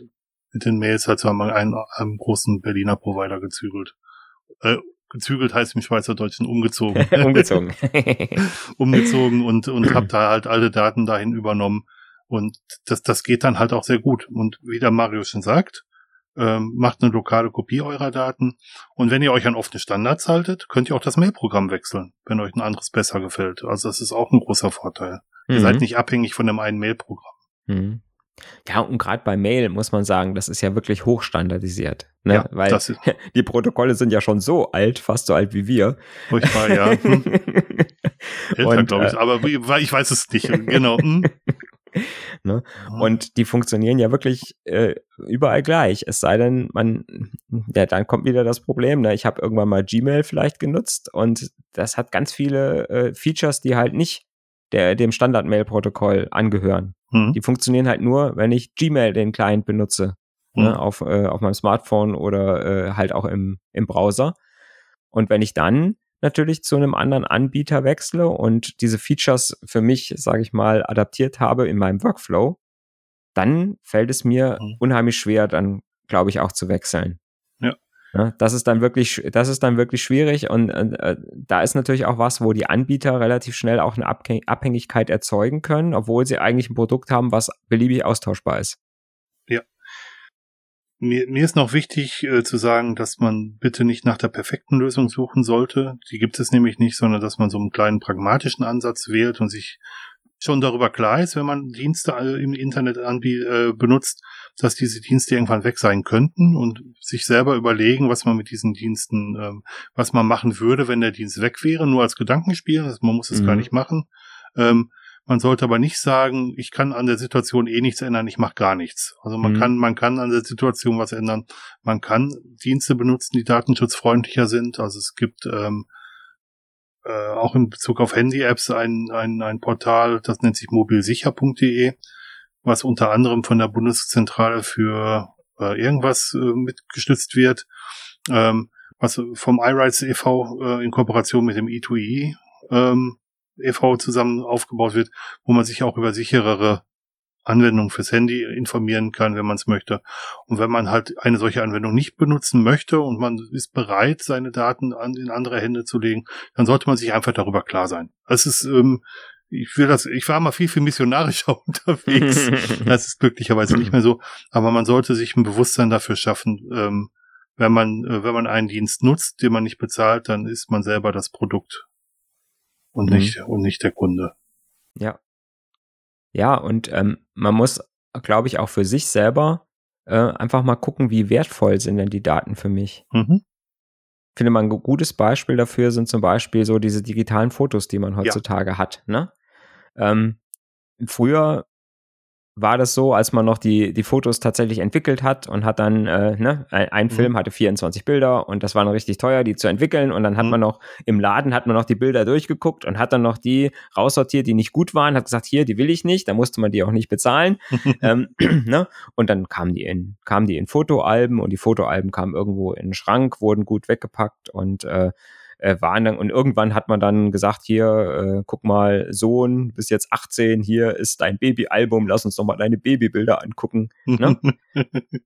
mit den Mails halt zu einem, einem, großen Berliner Provider gezügelt. Äh, gezügelt heißt im Schweizerdeutschen umgezogen. [LAUGHS] umgezogen. [LAUGHS] umgezogen und, und habe da halt alle Daten dahin übernommen. Und das, das geht dann halt auch sehr gut. Und wie der Mario schon sagt, ähm, macht eine lokale Kopie eurer Daten. Und wenn ihr euch an offene Standards haltet, könnt ihr auch das Mailprogramm wechseln, wenn euch ein anderes besser gefällt. Also das ist auch ein großer Vorteil. Mhm. Ihr seid mhm. nicht abhängig von dem einen Mailprogramm. Mhm. Ja, und gerade bei Mail muss man sagen, das ist ja wirklich hochstandardisiert. Ne? Ja, Weil [LAUGHS] die Protokolle sind ja schon so alt, fast so alt wie wir. Furchtbar, ja. [LAUGHS] Hm. Älter, glaube ich, äh, aber ich weiß es nicht. Genau. Hm. [LAUGHS] Ne? Und die funktionieren ja wirklich äh, überall gleich. Es sei denn, man, ja, dann kommt wieder das Problem. Ne? Ich habe irgendwann mal Gmail vielleicht genutzt und das hat ganz viele äh, Features, die halt nicht der, dem Standard-Mail-Protokoll angehören. Mhm. Die funktionieren halt nur, wenn ich Gmail den Client benutze. Ne, mhm. Ne, auf, äh, auf meinem Smartphone oder äh, halt auch im, im Browser. Und wenn ich dann natürlich zu einem anderen Anbieter wechsle und diese Features für mich, sage ich mal, adaptiert habe in meinem Workflow, dann fällt es mir mhm. unheimlich schwer, dann glaube ich auch zu wechseln. Ja, das ist dann wirklich, das ist dann wirklich schwierig und äh, da ist natürlich auch was, wo die Anbieter relativ schnell auch eine Abhängigkeit erzeugen können, obwohl sie eigentlich ein Produkt haben, was beliebig austauschbar ist. Ja. Mir, mir ist noch wichtig äh, zu sagen, dass man bitte nicht nach der perfekten Lösung suchen sollte. Die gibt es nämlich nicht, sondern dass man so einen kleinen pragmatischen Ansatz wählt und sich schon darüber klar ist, wenn man Dienste im Internet äh, benutzt, dass diese Dienste irgendwann weg sein könnten und sich selber überlegen, was man mit diesen Diensten, ähm, was man machen würde, wenn der Dienst weg wäre, nur als Gedankenspiel. Also man muss es mhm. gar nicht machen. Ähm, man sollte aber nicht sagen, ich kann an der Situation eh nichts ändern, ich mache gar nichts. Also man mhm. kann, man kann an der Situation was ändern. Man kann Dienste benutzen, die datenschutzfreundlicher sind. Also es gibt ähm, äh, auch in Bezug auf Handy-Apps ein, ein, ein Portal, das nennt sich mobilsicher.de, was unter anderem von der Bundeszentrale für äh, irgendwas äh, mitgestützt wird, ähm, was vom iRights e.V. Äh, in Kooperation mit dem E2E ähm, e.V. zusammen aufgebaut wird, wo man sich auch über sicherere Anwendung fürs Handy informieren kann, wenn man es möchte. Und wenn man halt eine solche Anwendung nicht benutzen möchte und man ist bereit, seine Daten an, in andere Hände zu legen, dann sollte man sich einfach darüber klar sein. Es ist, ähm, ich will das, ich war mal viel, viel missionarischer [LAUGHS] unterwegs. [LAUGHS] das ist glücklicherweise nicht mehr so. Aber man sollte sich ein Bewusstsein dafür schaffen, ähm, wenn man, äh, wenn man einen Dienst nutzt, den man nicht bezahlt, dann ist man selber das Produkt und mhm. nicht, und nicht der Kunde. Ja, ja, und ähm, man muss, glaube ich, auch für sich selber äh, einfach mal gucken, wie wertvoll sind denn die Daten für mich. Mhm. Ich finde mal ein gutes Beispiel dafür sind zum Beispiel so diese digitalen Fotos, die man heutzutage ja. hat. Ne? Ähm, früher war das so, als man noch die, die Fotos tatsächlich entwickelt hat und hat dann, äh, ne, ein, ein mhm. Film hatte 24 Bilder und das war dann richtig teuer, die zu entwickeln und dann hat mhm. man noch, im Laden hat man noch die Bilder durchgeguckt und hat dann noch die raussortiert, die nicht gut waren, hat gesagt, hier, die will ich nicht, da musste man die auch nicht bezahlen, [LAUGHS] ähm, [CLEARS THROAT] ne, und dann kamen die in, kamen die in Fotoalben und die Fotoalben kamen irgendwo in den Schrank, wurden gut weggepackt und, äh, äh, waren dann, und irgendwann hat man dann gesagt, hier, äh, guck mal, Sohn, bis jetzt 18, hier ist dein Babyalbum, lass uns doch mal deine Babybilder angucken. Ne? [LAUGHS]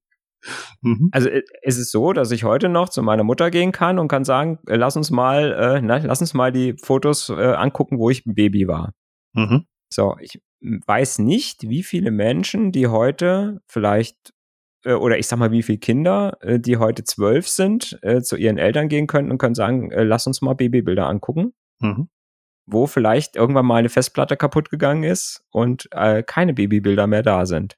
Mhm. Also äh, es ist so, dass ich heute noch zu meiner Mutter gehen kann und kann sagen, äh, lass uns mal, äh, na, lass uns mal die Fotos äh, angucken, wo ich ein Baby war. Mhm. So, ich weiß nicht, wie viele Menschen, die heute vielleicht oder ich sag mal, wie viele Kinder, äh, die heute zwölf sind, äh, zu ihren Eltern gehen können und können sagen, lass uns mal Babybilder angucken. Mhm. Wo vielleicht irgendwann mal eine Festplatte kaputt gegangen ist und äh, keine Babybilder mehr da sind.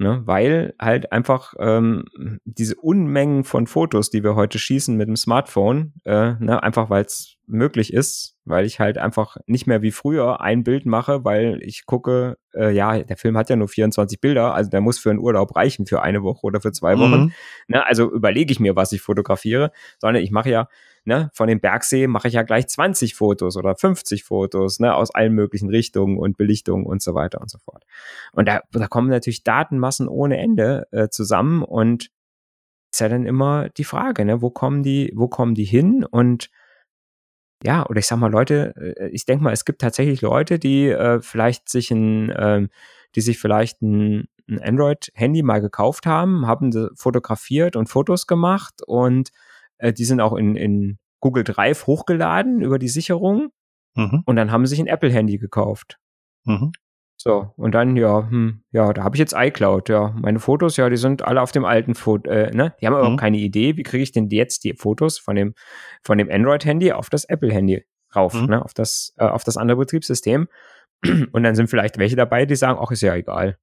Ne, weil halt einfach ähm, diese Unmengen von Fotos, die wir heute schießen mit dem Smartphone, äh, ne, einfach weil es möglich ist, weil ich halt einfach nicht mehr wie früher ein Bild mache, weil ich gucke, äh, ja, der Film hat ja nur 24 Bilder, also der muss für einen Urlaub reichen für eine Woche oder für zwei Wochen. Mhm. Ne, also überlege ich mir, was ich fotografiere, sondern ich mache ja ne, von dem Bergsee mache ich ja gleich 20 Fotos oder 50 Fotos, ne, aus allen möglichen Richtungen und Belichtungen und so weiter und so fort. Und da, da kommen natürlich Datenmassen ohne Ende äh, zusammen und ist ja dann immer die Frage, ne, wo kommen die, wo kommen die hin und ja, oder ich sag mal, Leute, äh, ich denke mal, es gibt tatsächlich Leute, die äh, vielleicht sich ein, äh, die sich vielleicht ein, ein Android-Handy mal gekauft haben, haben fotografiert und Fotos gemacht und äh, die sind auch in, in Google Drive hochgeladen über die Sicherung. Mhm. Und dann haben sie sich ein Apple-Handy gekauft. Mhm. So, und dann, ja, hm, ja, da habe ich jetzt iCloud, ja. Meine Fotos, ja, die sind alle auf dem alten Foto, äh, ne? Die haben aber mhm. keine Idee, wie kriege ich denn jetzt die Fotos von dem, von dem Android-Handy auf das Apple-Handy rauf, mhm. ne? Auf das, äh, auf das andere Betriebssystem. [CLEARS THROAT] Und dann sind vielleicht welche dabei, die sagen, ach, ist ja egal.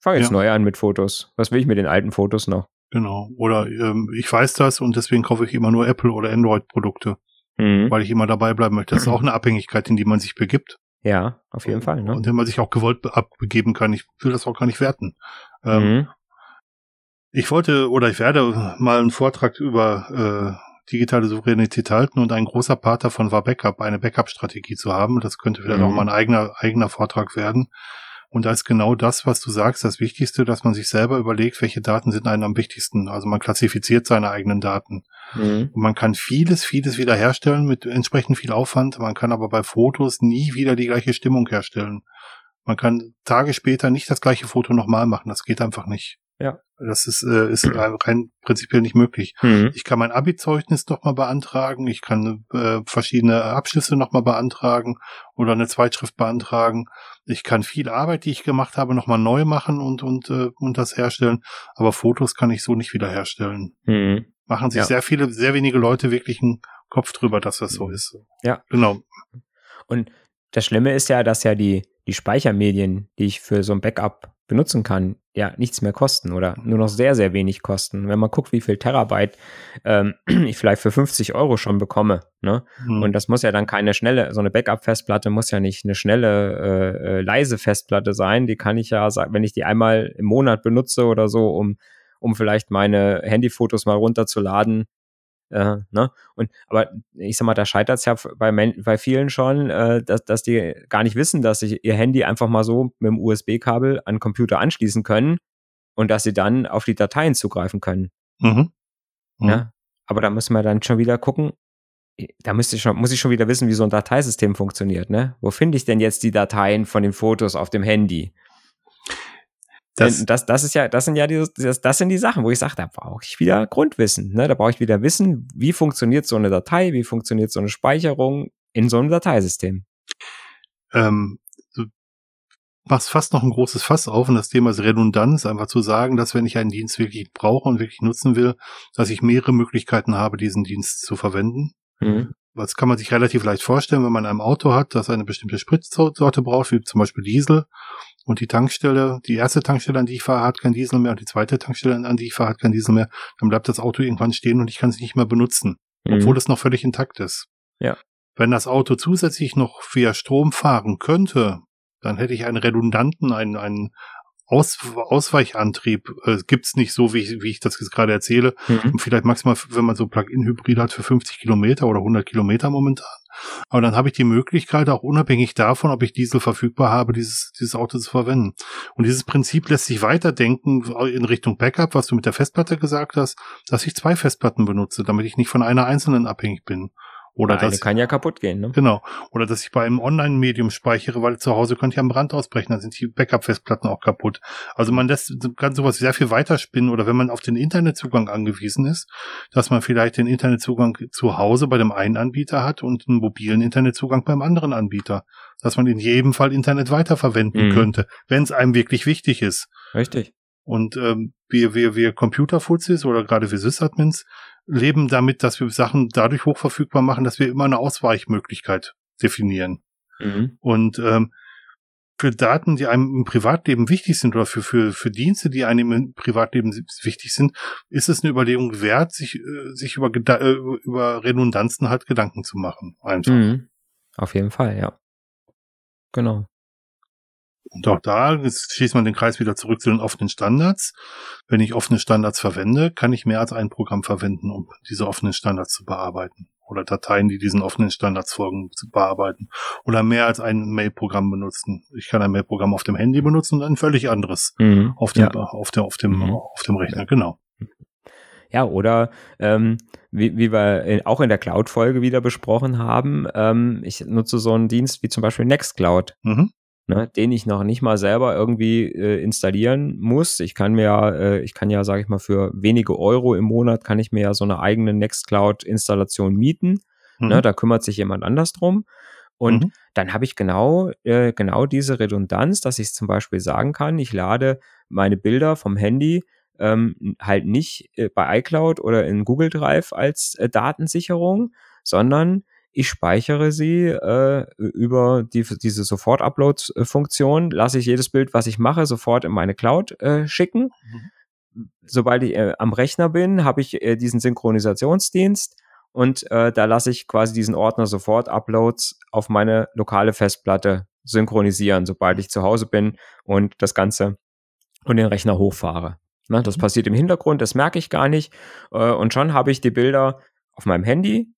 Fang jetzt ja. neu an mit Fotos. Was will ich mit den alten Fotos noch? Genau. Oder ähm, ich weiß das und deswegen kaufe ich immer nur Apple oder Android-Produkte, mhm. weil ich immer dabei bleiben möchte. Das ist auch eine Abhängigkeit, in die man sich begibt. Ja, auf jeden Fall. Ne? Und in man sich auch gewollt abgeben kann. Ich will das auch gar nicht werten. Ähm, mhm. Ich wollte oder ich werde mal einen Vortrag über äh, digitale Souveränität halten und ein großer Part davon war Backup, eine Backup-Strategie zu haben. Das könnte vielleicht mhm. auch mal ein eigener, eigener Vortrag werden. Und da ist genau das, was du sagst, das Wichtigste, dass man sich selber überlegt, welche Daten sind einem am wichtigsten. Also man klassifiziert seine eigenen Daten. Mhm. Und man kann vieles, vieles wiederherstellen mit entsprechend viel Aufwand. Man kann aber bei Fotos nie wieder die gleiche Stimmung herstellen. Man kann Tage später nicht das gleiche Foto nochmal machen. Das geht einfach nicht. Ja. Das ist, äh, ist rein prinzipiell nicht möglich. Mhm. Ich kann mein Abi-Zeugnis nochmal beantragen, ich kann äh, verschiedene Abschlüsse nochmal beantragen oder eine Zweitschrift beantragen. Ich kann viel Arbeit, die ich gemacht habe, nochmal neu machen und, und, äh, und das herstellen. Aber Fotos kann ich so nicht wiederherstellen. Mhm. Machen sich ja. sehr viele, sehr wenige Leute wirklich einen Kopf drüber, dass das so ist. Ja. Genau. Und das Schlimme ist ja, dass ja die, die Speichermedien, die ich für so ein Backup benutzen kann, ja nichts mehr kosten oder nur noch sehr, sehr wenig kosten. Wenn man guckt, wie viel Terabyte ähm, [CLEARS THROAT] ich vielleicht für 50 Euro schon bekomme, ne? Mhm. Und das muss ja dann keine schnelle, so eine Backup-Festplatte muss ja nicht eine schnelle, äh, äh, leise Festplatte sein. Die kann ich ja, wenn ich die einmal im Monat benutze oder so, um, um vielleicht meine Handyfotos mal runterzuladen, äh, ne? Und aber ich sag mal, da scheitert es ja bei, bei vielen schon, äh, dass, dass die gar nicht wissen, dass sie ihr Handy einfach mal so mit dem USB-Kabel an den Computer anschließen können und dass sie dann auf die Dateien zugreifen können. Mhm. Mhm. Ja? Aber da müssen wir dann schon wieder gucken, da müsste ich schon, muss ich schon wieder wissen, wie so ein Dateisystem funktioniert, ne? Wo finde ich denn jetzt die Dateien von den Fotos auf dem Handy? Das, das, das ist ja, das sind ja die, das, das sind die Sachen, wo ich sage, da brauche ich wieder Grundwissen. Ne? Da brauche ich wieder Wissen, wie funktioniert so eine Datei, wie funktioniert so eine Speicherung in so einem Dateisystem. Ähm, du machst fast noch ein großes Fass auf und das Thema ist Redundanz, einfach zu sagen, dass wenn ich einen Dienst wirklich brauche und wirklich nutzen will, dass ich mehrere Möglichkeiten habe, diesen Dienst zu verwenden. Mhm. Das kann man sich relativ leicht vorstellen, wenn man ein Auto hat, das eine bestimmte Spritsorte braucht, wie zum Beispiel Diesel und die Tankstelle, die erste Tankstelle, an die ich fahre, hat kein Diesel mehr und die zweite Tankstelle, an die ich fahre, hat kein Diesel mehr, dann bleibt das Auto irgendwann stehen und ich kann es nicht mehr benutzen, mhm. obwohl es noch völlig intakt ist. Ja. Wenn das Auto zusätzlich noch via Strom fahren könnte, Dann hätte ich einen redundanten, einen, einen Aus, Ausweichantrieb. Äh, gibt's nicht so, wie ich, wie ich das jetzt gerade erzähle. Mhm. Und vielleicht maximal, wenn man so Plug-in-Hybrid hat, für 50 Kilometer oder 100 Kilometer momentan. Aber dann habe ich die Möglichkeit, auch unabhängig davon, ob ich Diesel verfügbar habe, dieses, dieses Auto zu verwenden. Und dieses Prinzip lässt sich weiterdenken in Richtung Backup, was du mit der Festplatte gesagt hast, dass ich zwei Festplatten benutze, damit ich nicht von einer einzelnen abhängig bin. Oder Eine kann ja kaputt gehen, ne? Genau. Oder dass ich bei einem Online-Medium speichere, weil zu Hause könnte ja ein Brand ausbrechen, dann sind die Backup-Festplatten auch kaputt. Also man lässt, kann sowas sehr viel weiterspinnen oder wenn man auf den Internetzugang angewiesen ist, dass man vielleicht den Internetzugang zu Hause bei dem einen Anbieter hat und einen mobilen Internetzugang beim anderen Anbieter. Dass man in jedem Fall Internet weiterverwenden mhm. könnte, wenn es einem wirklich wichtig ist. Richtig. Und ähm, wir, wir, wir Computerfuzis oder gerade wir Sysadmins leben damit, dass wir Sachen dadurch hochverfügbar machen, dass wir immer eine Ausweichmöglichkeit definieren. Mhm. Und ähm, für Daten, die einem im Privatleben wichtig sind oder für, für, für Dienste, die einem im Privatleben wichtig sind, ist es eine Überlegung wert, sich, äh, sich über, äh, über Redundanzen halt Gedanken zu machen. Einfach. Mhm. Auf jeden Fall, ja. Genau. Und auch da schließt man den Kreis wieder zurück zu den offenen Standards. Wenn ich offene Standards verwende, kann ich mehr als ein Programm verwenden, um diese offenen Standards zu bearbeiten. Oder Dateien, die diesen offenen Standards folgen, zu bearbeiten. Oder mehr als ein Mail-Programm benutzen. Ich kann ein Mail-Programm auf dem Handy benutzen und ein völlig anderes mhm, auf, dem, ja. auf, der, auf, dem, mhm. auf dem Rechner, genau. Ja, oder ähm, wie, wie wir in, auch in der Cloud-Folge wieder besprochen haben, ähm, ich nutze so einen Dienst wie zum Beispiel Nextcloud. Mhm ne, den ich noch nicht mal selber irgendwie äh, installieren muss. Ich kann mir ja, äh, ich kann ja, sage ich mal, für wenige Euro im Monat kann ich mir ja so eine eigene Nextcloud-Installation mieten. Ne, mhm. Ne, da kümmert sich jemand anders drum. Und mhm. dann habe ich genau, äh, genau diese Redundanz, dass ich zum Beispiel sagen kann, ich lade meine Bilder vom Handy ähm, halt nicht äh, bei iCloud oder in Google Drive als äh, Datensicherung, sondern ich speichere sie äh, über die, diese Sofort-Upload-Funktion, lasse ich jedes Bild, was ich mache, sofort in meine Cloud äh, schicken. Mhm. Sobald ich äh, am Rechner bin, habe ich äh, diesen Synchronisationsdienst und äh, da lasse ich quasi diesen Ordner Sofort-Uploads auf meine lokale Festplatte synchronisieren, sobald ich zu Hause bin und das Ganze und den Rechner hochfahre. Ne, das mhm. passiert im Hintergrund, das merke ich gar nicht. Äh, und schon habe ich die Bilder auf meinem Handy,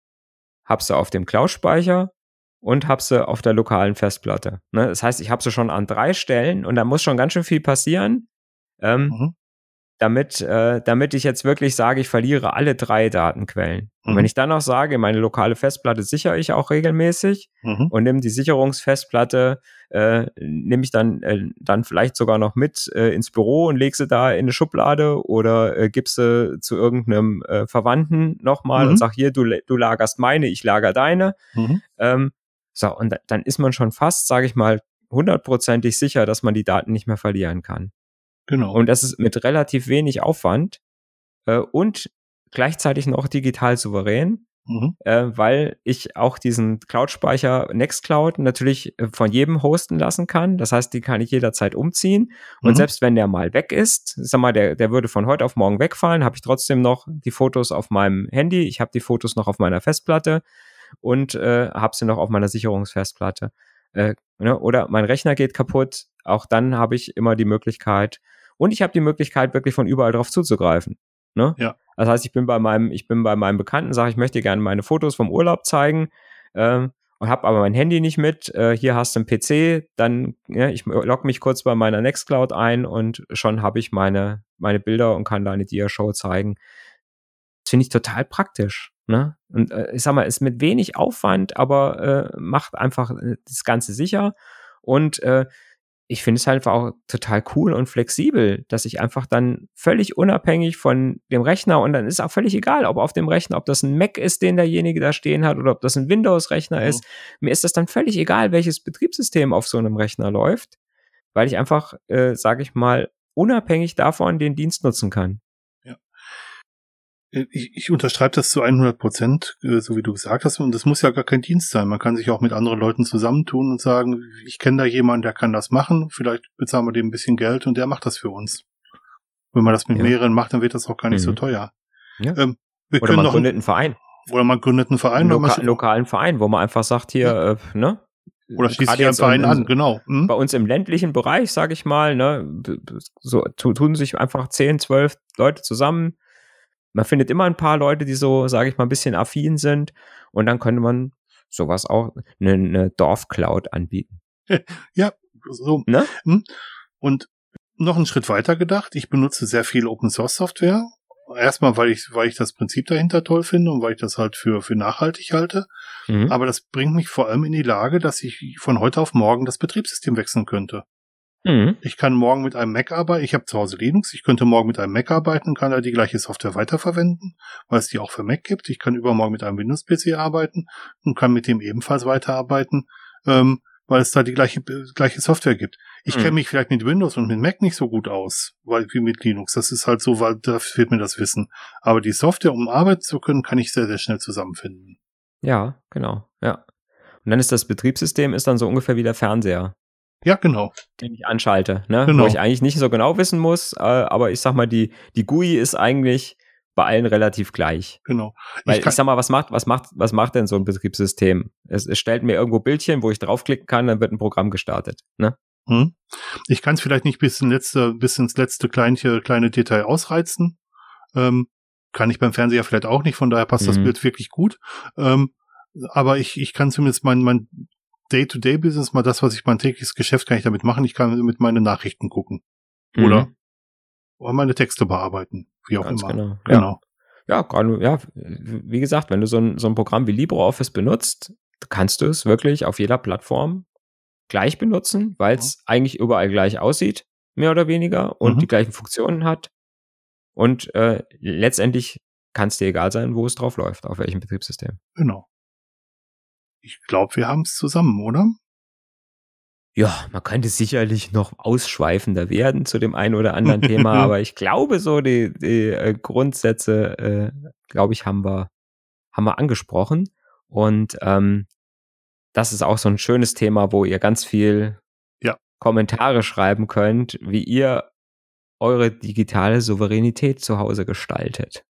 hab sie auf dem Cloud-Speicher und hab sie auf der lokalen Festplatte. Ne? Das heißt, ich habe sie schon an drei Stellen und da muss schon ganz schön viel passieren, ähm, mhm. Damit, äh, damit ich jetzt wirklich sage, ich verliere alle drei Datenquellen. Mhm. Und wenn mhm. ich dann noch sage, meine lokale Festplatte sichere ich auch regelmäßig mhm. und nehme die Sicherungsfestplatte, äh, nehme ich dann, äh, dann vielleicht sogar noch mit äh, ins Büro und lege sie da in eine Schublade oder äh, gib sie zu irgendeinem äh, Verwandten nochmal mhm. und sag hier, du, du lagerst meine, ich lager deine. Mhm. Ähm, so, und dann ist man schon fast, sage ich mal, hundertprozentig sicher, dass man die Daten nicht mehr verlieren kann. Genau. Und das ist mit relativ wenig Aufwand äh, und gleichzeitig noch digital souverän, mhm. äh, weil ich auch diesen Cloud-Speicher Nextcloud natürlich äh, von jedem hosten lassen kann. Das heißt, die kann ich jederzeit umziehen. Und mhm. selbst wenn der mal weg ist, sag mal, der, der würde von heute auf morgen wegfallen, habe ich trotzdem noch die Fotos auf meinem Handy, ich habe die Fotos noch auf meiner Festplatte und äh, habe sie noch auf meiner Sicherungsfestplatte. Äh, ne? Oder mein Rechner geht kaputt, auch dann habe ich immer die Möglichkeit, und ich habe die Möglichkeit, wirklich von überall drauf zuzugreifen. Ne? Ja. Das heißt, ich bin bei meinem, ich bin bei meinem Bekannten, sage, ich möchte gerne meine Fotos vom Urlaub zeigen ähm, und habe aber mein Handy nicht mit. Äh, hier hast du einen PC, dann ja, ich logge mich kurz bei meiner Nextcloud ein und schon habe ich meine meine Bilder und kann da eine Dia-Show zeigen. Das finde ich total praktisch. Ne? Und äh, ich sag mal, ist mit wenig Aufwand, aber äh, macht einfach äh, das Ganze sicher. Und äh, ich finde es halt einfach auch total cool und flexibel, dass ich einfach dann völlig unabhängig von dem Rechner und dann ist auch völlig egal, ob auf dem Rechner, ob das ein Mac ist, den derjenige da stehen hat oder ob das ein Windows-Rechner mhm. ist. Mir ist das dann völlig egal, welches Betriebssystem auf so einem Rechner läuft, weil ich einfach, äh, sage ich mal, unabhängig davon den Dienst nutzen kann ich, ich unterschreibe das zu 100 Prozent, äh, so wie du gesagt hast. Und das muss ja gar kein Dienst sein. Man kann sich auch mit anderen Leuten zusammentun und sagen, ich kenne da jemanden, der kann das machen. Vielleicht bezahlen wir dem ein bisschen Geld und der macht das für uns. Wenn man das mit ja. mehreren macht, dann wird das auch gar nicht mhm. so teuer. Ja. Ähm, oder man gründet einen Verein. Oder man gründet einen Verein. Einen loka lokalen Verein, wo man einfach sagt, hier, ja. äh, ne? Oder schließt sich einen an, genau. Hm? Bei uns im ländlichen Bereich, sage ich mal, ne, so tun sich einfach 10, 12 Leute zusammen. Man findet immer ein paar Leute, die so, sage ich mal, ein bisschen affin sind. Und dann könnte man sowas auch, eine, eine Dorfcloud anbieten. [LAUGHS] Ja, so. Ne? Hm? Und noch einen Schritt weiter gedacht. Ich benutze sehr viel Open Source Software Erstmal, weil ich, weil ich das Prinzip dahinter toll finde und weil ich das halt für, für nachhaltig halte. Mhm. Aber das bringt mich vor allem in die Lage, dass ich von heute auf morgen das Betriebssystem wechseln könnte. Mhm. Ich kann morgen mit einem Mac arbeiten. Ich habe zu Hause Linux. Ich könnte morgen mit einem Mac arbeiten, kann da die gleiche Software weiterverwenden, weil es die auch für Mac gibt. Ich kann übermorgen mit einem Windows-PC arbeiten und kann mit dem ebenfalls weiterarbeiten. Ähm, weil es da die gleiche, gleiche Software gibt. Ich hm. kenne mich vielleicht mit Windows und mit Mac nicht so gut aus, weil wie mit Linux. Das ist halt so, weil da fehlt mir das Wissen. Aber die Software, um arbeiten zu können, kann ich sehr, sehr schnell zusammenfinden. Ja, genau, ja. Und dann ist das Betriebssystem ist dann so ungefähr wie der Fernseher. Ja, genau. Den ich anschalte, ne? Genau. Wo ich eigentlich nicht so genau wissen muss, äh, aber ich sag mal, die, die GUI ist eigentlich bei allen relativ gleich. Genau. Weil ich, ich sag mal, was macht, was macht, was macht denn so ein Betriebssystem? Es, es stellt mir irgendwo Bildchen, wo ich draufklicken kann, dann wird ein Programm gestartet. Ne? Hm. Ich kann es vielleicht nicht bis, in letzte, bis ins letzte kleine, kleine Detail ausreizen. Ähm, kann ich beim Fernseher vielleicht auch nicht, von daher passt mhm. das Bild wirklich gut. Ähm, aber ich, ich kann zumindest mein, mein Day-to-Day-Business, mal das, was ich mein tägliches Geschäft kann ich damit machen. Ich kann mit meine Nachrichten gucken. Mhm. Oder oder meine Texte bearbeiten, wie auch Ganz immer. Genau. genau. Ja, gerade, ja, wie gesagt, wenn du so ein, so ein Programm wie LibreOffice benutzt, kannst du es wirklich auf jeder Plattform gleich benutzen, weil es ja. eigentlich überall gleich aussieht, mehr oder weniger, und mhm. die gleichen Funktionen hat. Und äh, letztendlich kann es dir egal sein, wo es drauf läuft, auf welchem Betriebssystem. Genau. Ich glaube, wir haben es zusammen, oder? Ja, man könnte sicherlich noch ausschweifender werden zu dem einen oder anderen Thema, [LAUGHS] aber ich glaube so die, die äh, Grundsätze, äh, glaube ich, haben wir haben wir angesprochen und ähm, das ist auch so ein schönes Thema, wo ihr ganz viel ja. Kommentare schreiben könnt, wie ihr eure digitale Souveränität zu Hause gestaltet.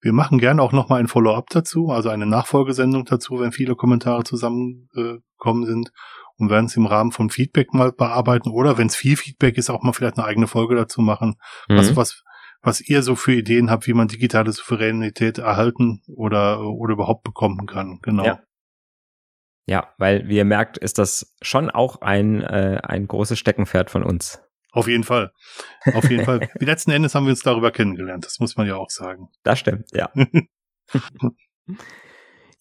Wir machen gerne auch nochmal ein Follow-up dazu, also eine Nachfolgesendung dazu, wenn viele Kommentare zusammengekommen äh, sind und werden es im Rahmen von Feedback mal bearbeiten oder wenn es viel Feedback ist, auch mal vielleicht eine eigene Folge dazu machen, mhm. was, was, was ihr so für Ideen habt, wie man digitale Souveränität erhalten oder, oder überhaupt bekommen kann. Genau. Ja. Ja, weil wie ihr merkt, ist das schon auch ein, äh, ein großes Steckenpferd von uns. Auf jeden Fall. Auf jeden Fall. [LAUGHS] Letzten Endes haben wir uns darüber kennengelernt. Das muss man ja auch sagen. Das stimmt, ja. [LAUGHS]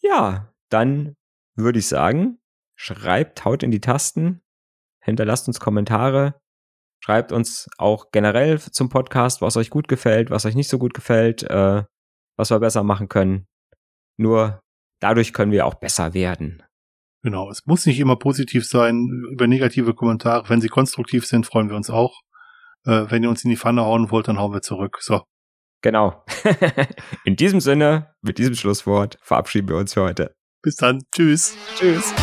ja, dann würde ich sagen, Schreibt, haut in die Tasten, hinterlasst uns Kommentare, schreibt uns auch generell zum Podcast, was euch gut gefällt, was euch nicht so gut gefällt, äh, was wir besser machen können. Nur dadurch können wir auch besser werden. Genau, es muss nicht immer positiv sein. Über negative Kommentare, wenn sie konstruktiv sind, freuen wir uns auch. Äh, wenn ihr uns in die Pfanne hauen wollt, dann hauen wir zurück. So. Genau. [LAUGHS] in diesem Sinne, mit diesem Schlusswort verabschieden wir uns für heute. Bis dann. Tschüss. Tschüss.